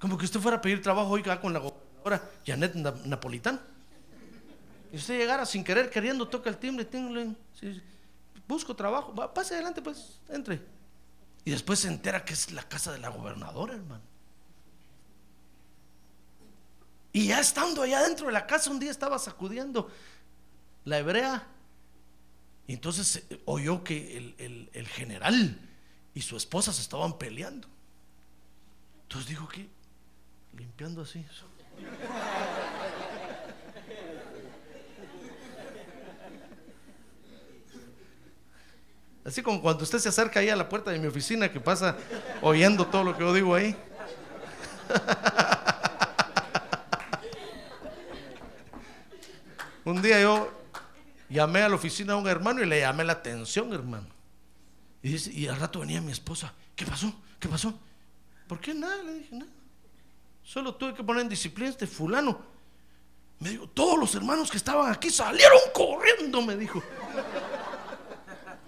[SPEAKER 2] Como que usted fuera a pedir trabajo hoy con la gobernadora Janet Napolitán. Y usted llegara sin querer, queriendo, toca el timbre, timbre busco trabajo, pase adelante, pues, entre. Y después se entera que es la casa de la gobernadora, hermano. Y ya estando allá dentro de la casa, un día estaba sacudiendo la hebrea. Y entonces eh, oyó que el, el general y su esposa se estaban peleando. Entonces dijo que, limpiando así. Así como cuando usted se acerca ahí a la puerta de mi oficina que pasa oyendo todo lo que yo digo ahí. un día yo llamé a la oficina a un hermano y le llamé la atención, hermano. Y, dice, y al rato venía mi esposa. ¿Qué pasó? ¿Qué pasó? ¿Por qué nada? Le dije, nada. Solo tuve que poner en disciplina este fulano. Me dijo, todos los hermanos que estaban aquí salieron corriendo, me dijo.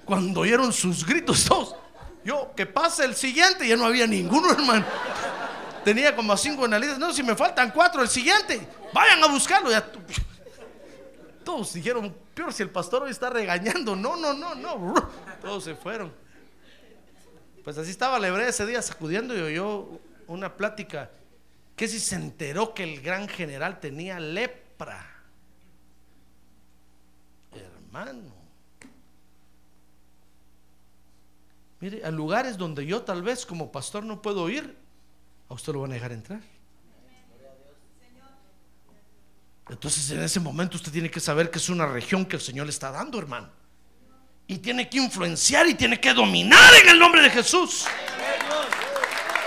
[SPEAKER 2] Cuando oyeron sus gritos todos, yo, que pase el siguiente, ya no había ninguno, hermano. Tenía como a cinco analistas. No, si me faltan cuatro, el siguiente, vayan a buscarlo. Ya, todos dijeron, peor si el pastor hoy está regañando. No, no, no, no. Todos se fueron. Pues así estaba la hebrea ese día sacudiendo y oyó una plática. Que si se enteró que el gran general tenía lepra. Hermano. Mire, a lugares donde yo tal vez como pastor no puedo ir, a usted lo van a dejar entrar. Entonces en ese momento usted tiene que saber que es una región que el Señor le está dando, hermano. Y tiene que influenciar y tiene que dominar en el nombre de Jesús.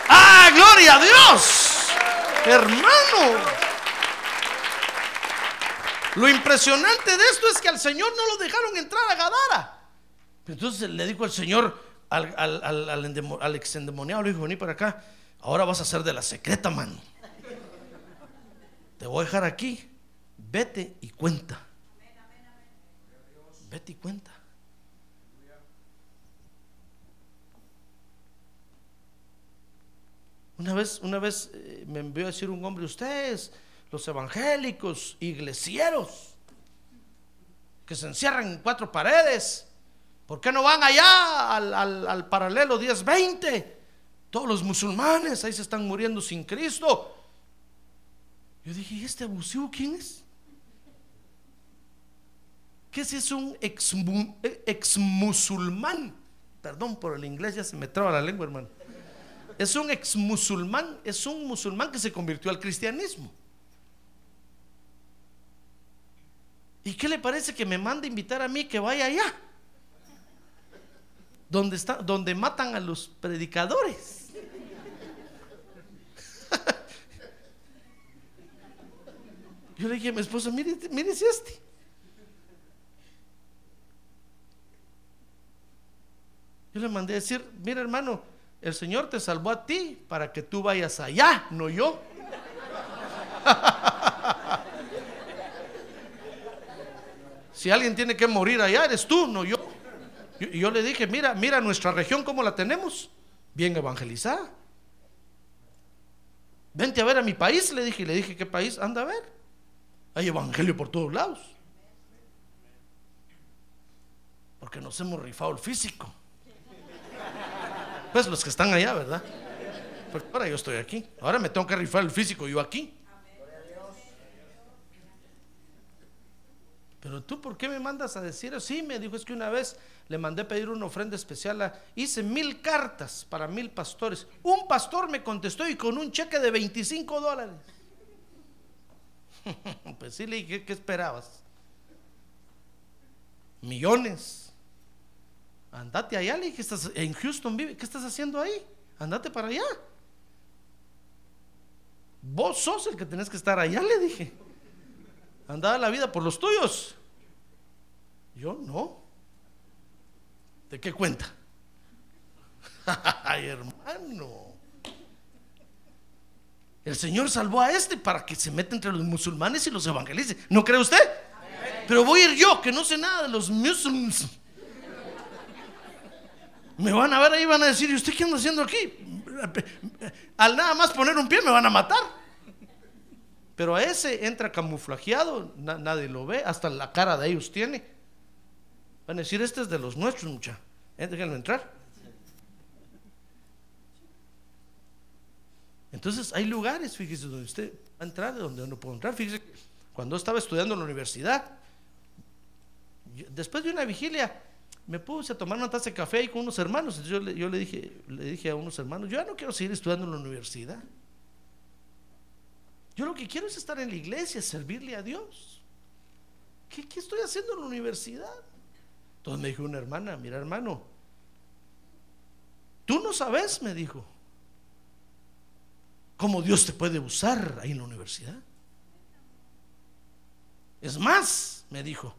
[SPEAKER 2] ¡Ah, gloria a Dios! Hermano. Lo impresionante de esto es que al Señor no lo dejaron entrar a Gadara. Entonces le dijo al Señor, al, al, al, ex endemoniado, le dijo, vení para acá, ahora vas a ser de la secreta, mano. Te voy a dejar aquí, vete y cuenta. Vete y cuenta. Una vez, una vez eh, me envió a decir un hombre, ustedes, los evangélicos, iglesieros, que se encierran en cuatro paredes, ¿Por qué no van allá al, al, al paralelo 10-20? Todos los musulmanes ahí se están muriendo sin Cristo. Yo dije, ¿y este abusivo quién es? ¿Qué si es un ex, ex musulmán? Perdón por el inglés, ya se me traba la lengua, hermano. Es un ex musulmán, es un musulmán que se convirtió al cristianismo. ¿Y qué le parece que me manda invitar a mí que vaya allá? donde, está, donde matan a los predicadores. Yo le dije a mi esposa, mire, mire si este. Yo le mandé a decir, mira hermano, el Señor te salvó a ti para que tú vayas allá, no yo. si alguien tiene que morir allá, eres tú, no yo. Yo, yo le dije, mira, mira nuestra región cómo la tenemos, bien evangelizada. Vente a ver a mi país, le dije, y le dije, ¿qué país? Anda a ver. Hay evangelio por todos lados. Porque nos hemos rifado el físico. Pues los que están allá, ¿verdad? Porque ahora yo estoy aquí. Ahora me tengo que rifar el físico yo aquí. Pero tú, ¿por qué me mandas a decir así? Me dijo, es que una vez le mandé pedir una ofrenda especial. hice mil cartas para mil pastores. Un pastor me contestó y con un cheque de 25 dólares. pues sí, le dije, ¿qué esperabas? Millones. Andate allá, le dije, estás en Houston, vive. ¿Qué estás haciendo ahí? Andate para allá. Vos sos el que tenés que estar allá, le dije. Andaba la vida por los tuyos. Yo no. ¿De qué cuenta? Ay, hermano. El Señor salvó a este para que se meta entre los musulmanes y los evangelice. ¿No cree usted? Pero voy a ir yo, que no sé nada de los musulmanes. Me van a ver ahí, van a decir, ¿y usted qué anda haciendo aquí? Al nada más poner un pie me van a matar. Pero a ese entra camuflajeado, na- nadie lo ve, hasta la cara de ellos tiene. Van a decir, este es de los nuestros, mucha. Eh, entrar. Entonces hay lugares, fíjese, donde usted va a entrar, donde no puede entrar. Fíjese, cuando estaba estudiando en la universidad, después de una vigilia, me puse a tomar una taza de café ahí con unos hermanos. Entonces yo, le, yo le dije, le dije a unos hermanos, yo ya no quiero seguir estudiando en la universidad. Yo lo que quiero es estar en la iglesia, servirle a Dios. ¿Qué, qué estoy haciendo en la universidad? Entonces me dijo una hermana, mira hermano, tú no sabes, me dijo, cómo Dios te puede usar ahí en la universidad. Es más, me dijo,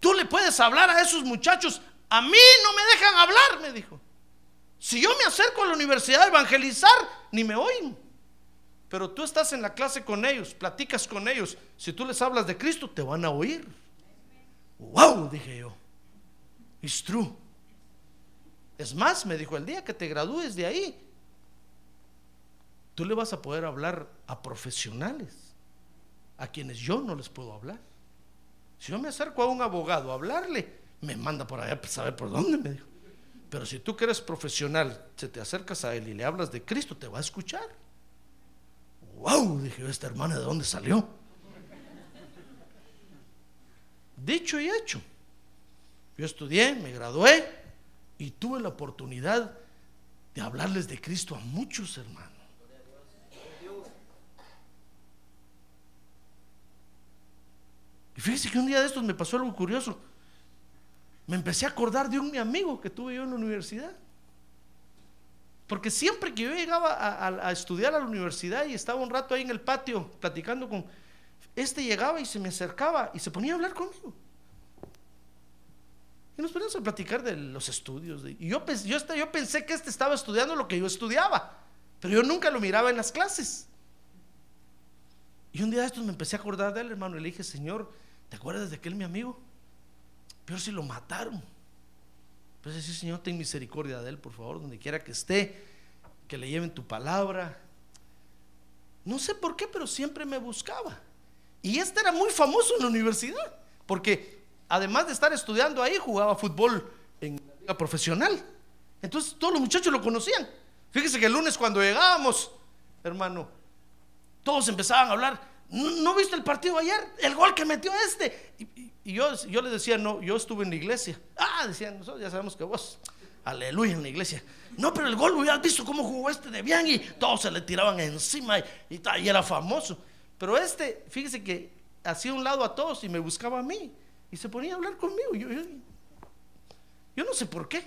[SPEAKER 2] tú le puedes hablar a esos muchachos, a mí no me dejan hablar, me dijo. Si yo me acerco a la universidad a evangelizar, ni me oyen. Pero tú estás en la clase con ellos, platicas con ellos. Si tú les hablas de Cristo, te van a oír. Wow, dije yo. It's true. Es más, me dijo, el día que te gradúes de ahí, tú le vas a poder hablar a profesionales, a quienes yo no les puedo hablar. Si yo me acerco a un abogado a hablarle, me manda por allá para saber por dónde, me dijo. Pero si tú que eres profesional, se te acercas a él y le hablas de Cristo, te va a escuchar. Wow, dije esta hermana de dónde salió. Dicho y hecho. Yo estudié, me gradué y tuve la oportunidad de hablarles de Cristo a muchos hermanos. Y fíjese que un día de estos me pasó algo curioso. Me empecé a acordar de un mi amigo que tuve yo en la universidad. Porque siempre que yo llegaba a, estudiar a la universidad y estaba un rato ahí en el patio platicando con... Este llegaba y se me acercaba y se ponía a hablar conmigo. Y nos poníamos a platicar de los estudios. y yo, yo, yo pensé que este estaba estudiando lo que yo estudiaba, pero yo nunca lo miraba en las clases. Y un día de estos me empecé a acordar de él, hermano, y le dije, Señor, ¿te acuerdas de aquel mi amigo? Pero si lo mataron. Pues sí, Señor, ten misericordia de él, por favor, donde quiera que esté, que le lleven tu palabra. No sé por qué, pero siempre me buscaba. Y este era muy famoso en la universidad, porque además de estar estudiando ahí, jugaba fútbol en la liga profesional. Entonces todos los muchachos lo conocían. Fíjese que el lunes cuando llegábamos, hermano, todos empezaban a hablar. ¿No, viste el partido ayer? El gol que metió este. Y, yo, yo les decía, no, yo estuve en la iglesia. Ah, decían, nosotros ya sabemos que vos, aleluya en la iglesia. No, pero el gol, hubieras visto cómo jugó este de bien y todos se le tiraban encima y, y y era famoso. Pero este, fíjese que hacía un lado a todos y me buscaba a mí. Y se ponía a hablar conmigo. Yo, yo no sé por qué.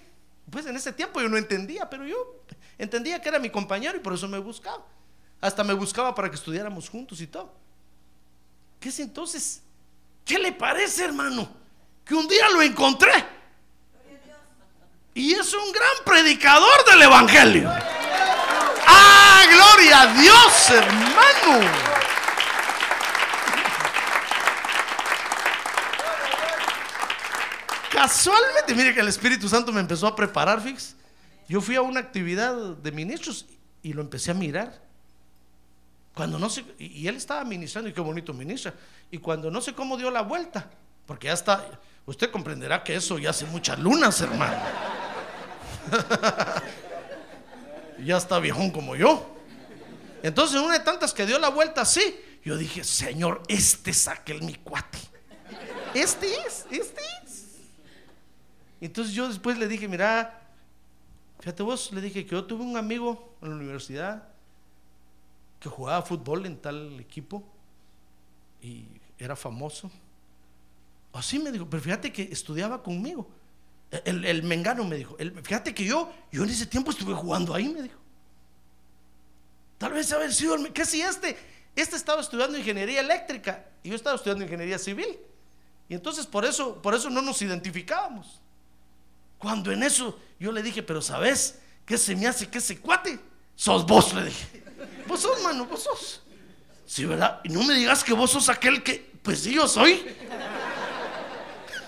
[SPEAKER 2] Pues en ese tiempo yo no entendía, pero yo entendía que era mi compañero y por eso me buscaba. Hasta me buscaba para que estudiáramos juntos y todo. ¿Qué es entonces? ¿Qué le parece, hermano? Que un día lo encontré. Y es un gran predicador del Evangelio. ¡Ah, gloria a Dios, hermano! casualmente, mire que el Espíritu Santo me empezó a preparar, fix. Yo fui a una actividad de ministros y lo empecé a mirar. Cuando no sé, y él estaba ministrando, y qué bonito ministra. Y cuando no sé cómo dio la vuelta, porque ya está, usted comprenderá que eso ya hace muchas lunas, hermano. ya está viejón como yo. Entonces, una de tantas que dio la vuelta así, yo dije, Señor, este es aquel mi cuate. Este es, este es. Entonces yo después le dije, mira, fíjate vos, le dije que yo tuve un amigo en la universidad que jugaba fútbol en tal equipo y era famoso. Así me dijo, pero fíjate que estudiaba conmigo. El, el mengano me dijo, fíjate que yo, yo en ese tiempo estuve jugando ahí, me dijo. Tal vez haber sido, ¿qué si este? Este estaba estudiando ingeniería eléctrica y yo estaba estudiando ingeniería civil. Y entonces por eso, por eso no nos identificábamos. Cuando en eso yo le dije, pero ¿sabes qué se me hace que ese cuate? Sos vos, le dije. Vos sos, mano, vos sos. Sí, ¿verdad? Y no me digas que vos sos aquel que, pues sí, yo soy.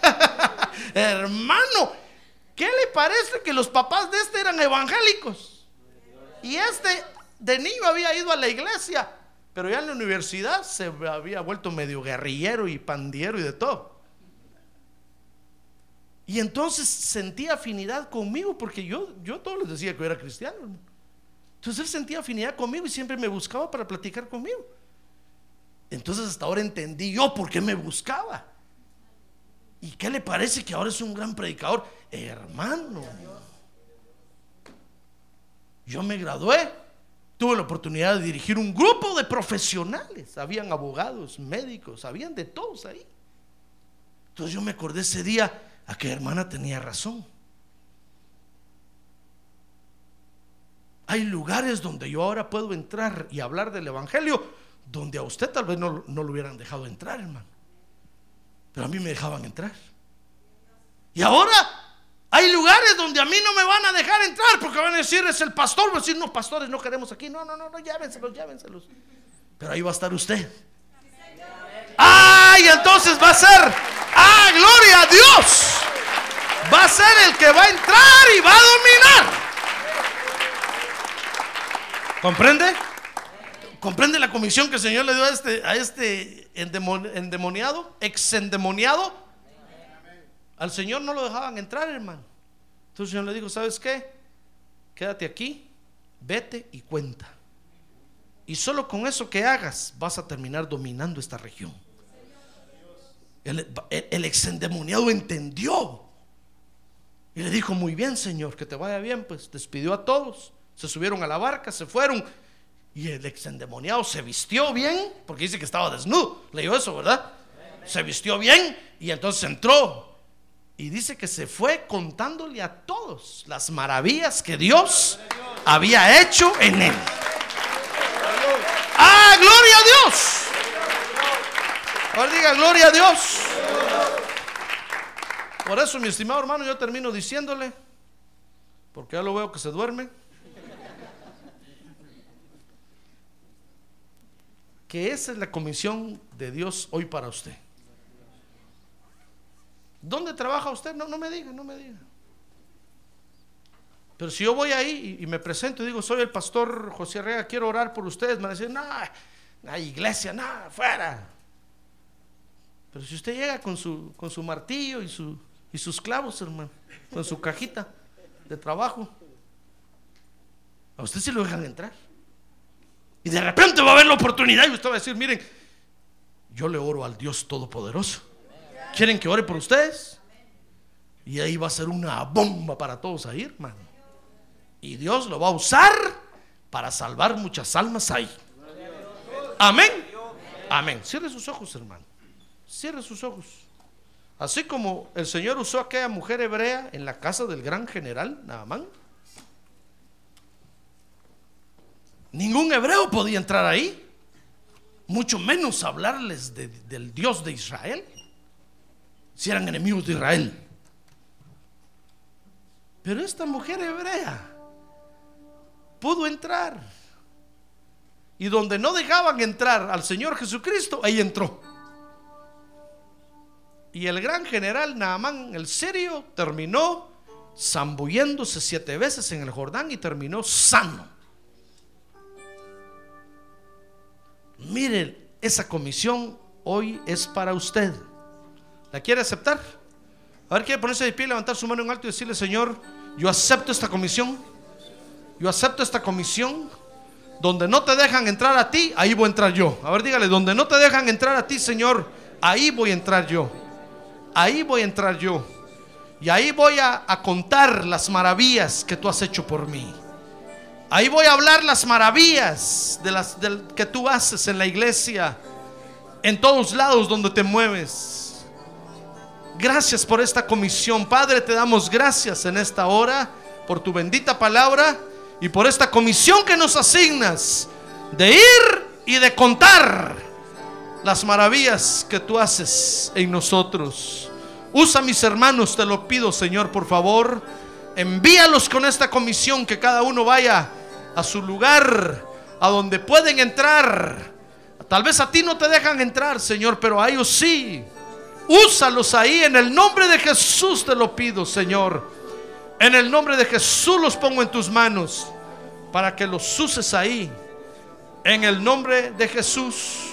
[SPEAKER 2] Hermano, ¿qué le parece que los papás de este eran evangélicos? Y este de niño había ido a la iglesia, pero ya en la universidad se había vuelto medio guerrillero y pandiero y de todo. Y entonces sentía afinidad conmigo porque yo, yo todos les decía que yo era cristiano. Entonces él sentía afinidad conmigo y siempre me buscaba para platicar conmigo. Entonces hasta ahora entendí yo por qué me buscaba. ¿Y qué le parece que ahora es un gran predicador? Hermano, yo me gradué tuve la oportunidad de dirigir un grupo de profesionales. Habían abogados, médicos, habían de todos ahí. Entonces yo me acordé ese día a que hermana tenía razón. Hay lugares donde yo ahora puedo entrar y hablar del Evangelio donde a usted tal vez no, no lo hubieran dejado entrar, hermano. Pero a mí me dejaban entrar. Y ahora hay lugares donde a mí no me van a dejar entrar porque van a decir es el pastor. Van a decir, no, pastores, no queremos aquí. No, no, no, no, llévenselos, llévenselos. Pero ahí va a estar usted. ¡Ay! entonces va a ser, ¡ah, gloria a Dios! Va a ser el que va a entrar y va a dominar. ¿Comprende? ¿Comprende la comisión que el Señor le dio a este, este endemoniado, ex endemoniado? Al Señor no lo dejaban entrar, hermano. Entonces el Señor le dijo, ¿sabes qué? Quédate aquí, vete y cuenta. Y solo con eso que hagas vas a terminar dominando esta región. El, el, ex endemoniado entendió. Y le dijo, muy bien, Señor, que te vaya bien. Pues despidió a todos. Se subieron a la barca, se fueron. Y el ex endemoniado se vistió bien, porque dice que estaba desnudo. Leyó eso, ¿verdad? Se vistió bien y entonces entró y dice que se fue contándole a todos las maravillas que Dios había hecho en él. ¡Ah, gloria a Dios! Ahora diga, gloria a Dios. Por eso, mi estimado hermano, yo termino diciéndole, porque ya lo veo que se duerme, que esa es la comisión de Dios hoy para usted. ¿Dónde trabaja usted? No, no me diga, no me diga. Pero si yo voy ahí y, me presento y digo, soy el pastor José Arrega, quiero orar por ustedes, me van a decir, no, la iglesia, no, fuera. Pero si usted llega con su, con su martillo y, su, y sus clavos, hermano, con su cajita de trabajo, a usted se lo dejan entrar. Y de repente va a haber la oportunidad y usted va a decir, miren, yo le oro al Dios Todopoderoso ¿Quieren que ore por ustedes? Y ahí va a ser una bomba para todos ahí, hermano. Y Dios lo va a usar para salvar muchas almas ahí. Amén. Amén. Cierre sus ojos, hermano. Cierre sus ojos. Así como el Señor usó a aquella mujer hebrea en la casa del gran general Naamán. Ningún hebreo podía entrar ahí, mucho menos hablarles del Dios de Israel si eran enemigos de Israel. Pero esta mujer hebrea pudo entrar. Y donde no dejaban entrar al Señor Jesucristo, ahí entró. Y el gran general Naamán, el sirio, terminó zambulléndose siete veces en el Jordán y terminó sano. Miren, esa comisión hoy es para usted. ¿La quiere aceptar? A ver, quiere ponerse de pie, levantar su mano en alto y decirle, Señor, yo acepto esta comisión. Yo acepto esta comisión. Donde no te dejan entrar a ti, ahí voy a entrar yo. A ver, dígale, donde no te dejan entrar a ti, Señor, ahí voy a entrar yo. Ahí voy a entrar yo. Y ahí voy a, a contar las maravillas que tú has hecho por mí. Ahí voy a hablar las maravillas de las que tú haces en la iglesia, en todos lados donde te mueves. Gracias por esta comisión, Padre. Te damos gracias en esta hora por tu bendita palabra y por esta comisión que nos asignas de ir y de contar las maravillas que tú haces en nosotros. Usa mis hermanos, te lo pido, Señor, por favor. Envíalos con esta comisión, que cada uno vaya a su lugar, a donde pueden entrar. Tal vez a ti no te dejan entrar, Señor, pero a ellos sí. Úsalos ahí, en el nombre de Jesús te lo pido, Señor. En el nombre de Jesús los pongo en tus manos, para que los uses ahí. En el nombre de Jesús.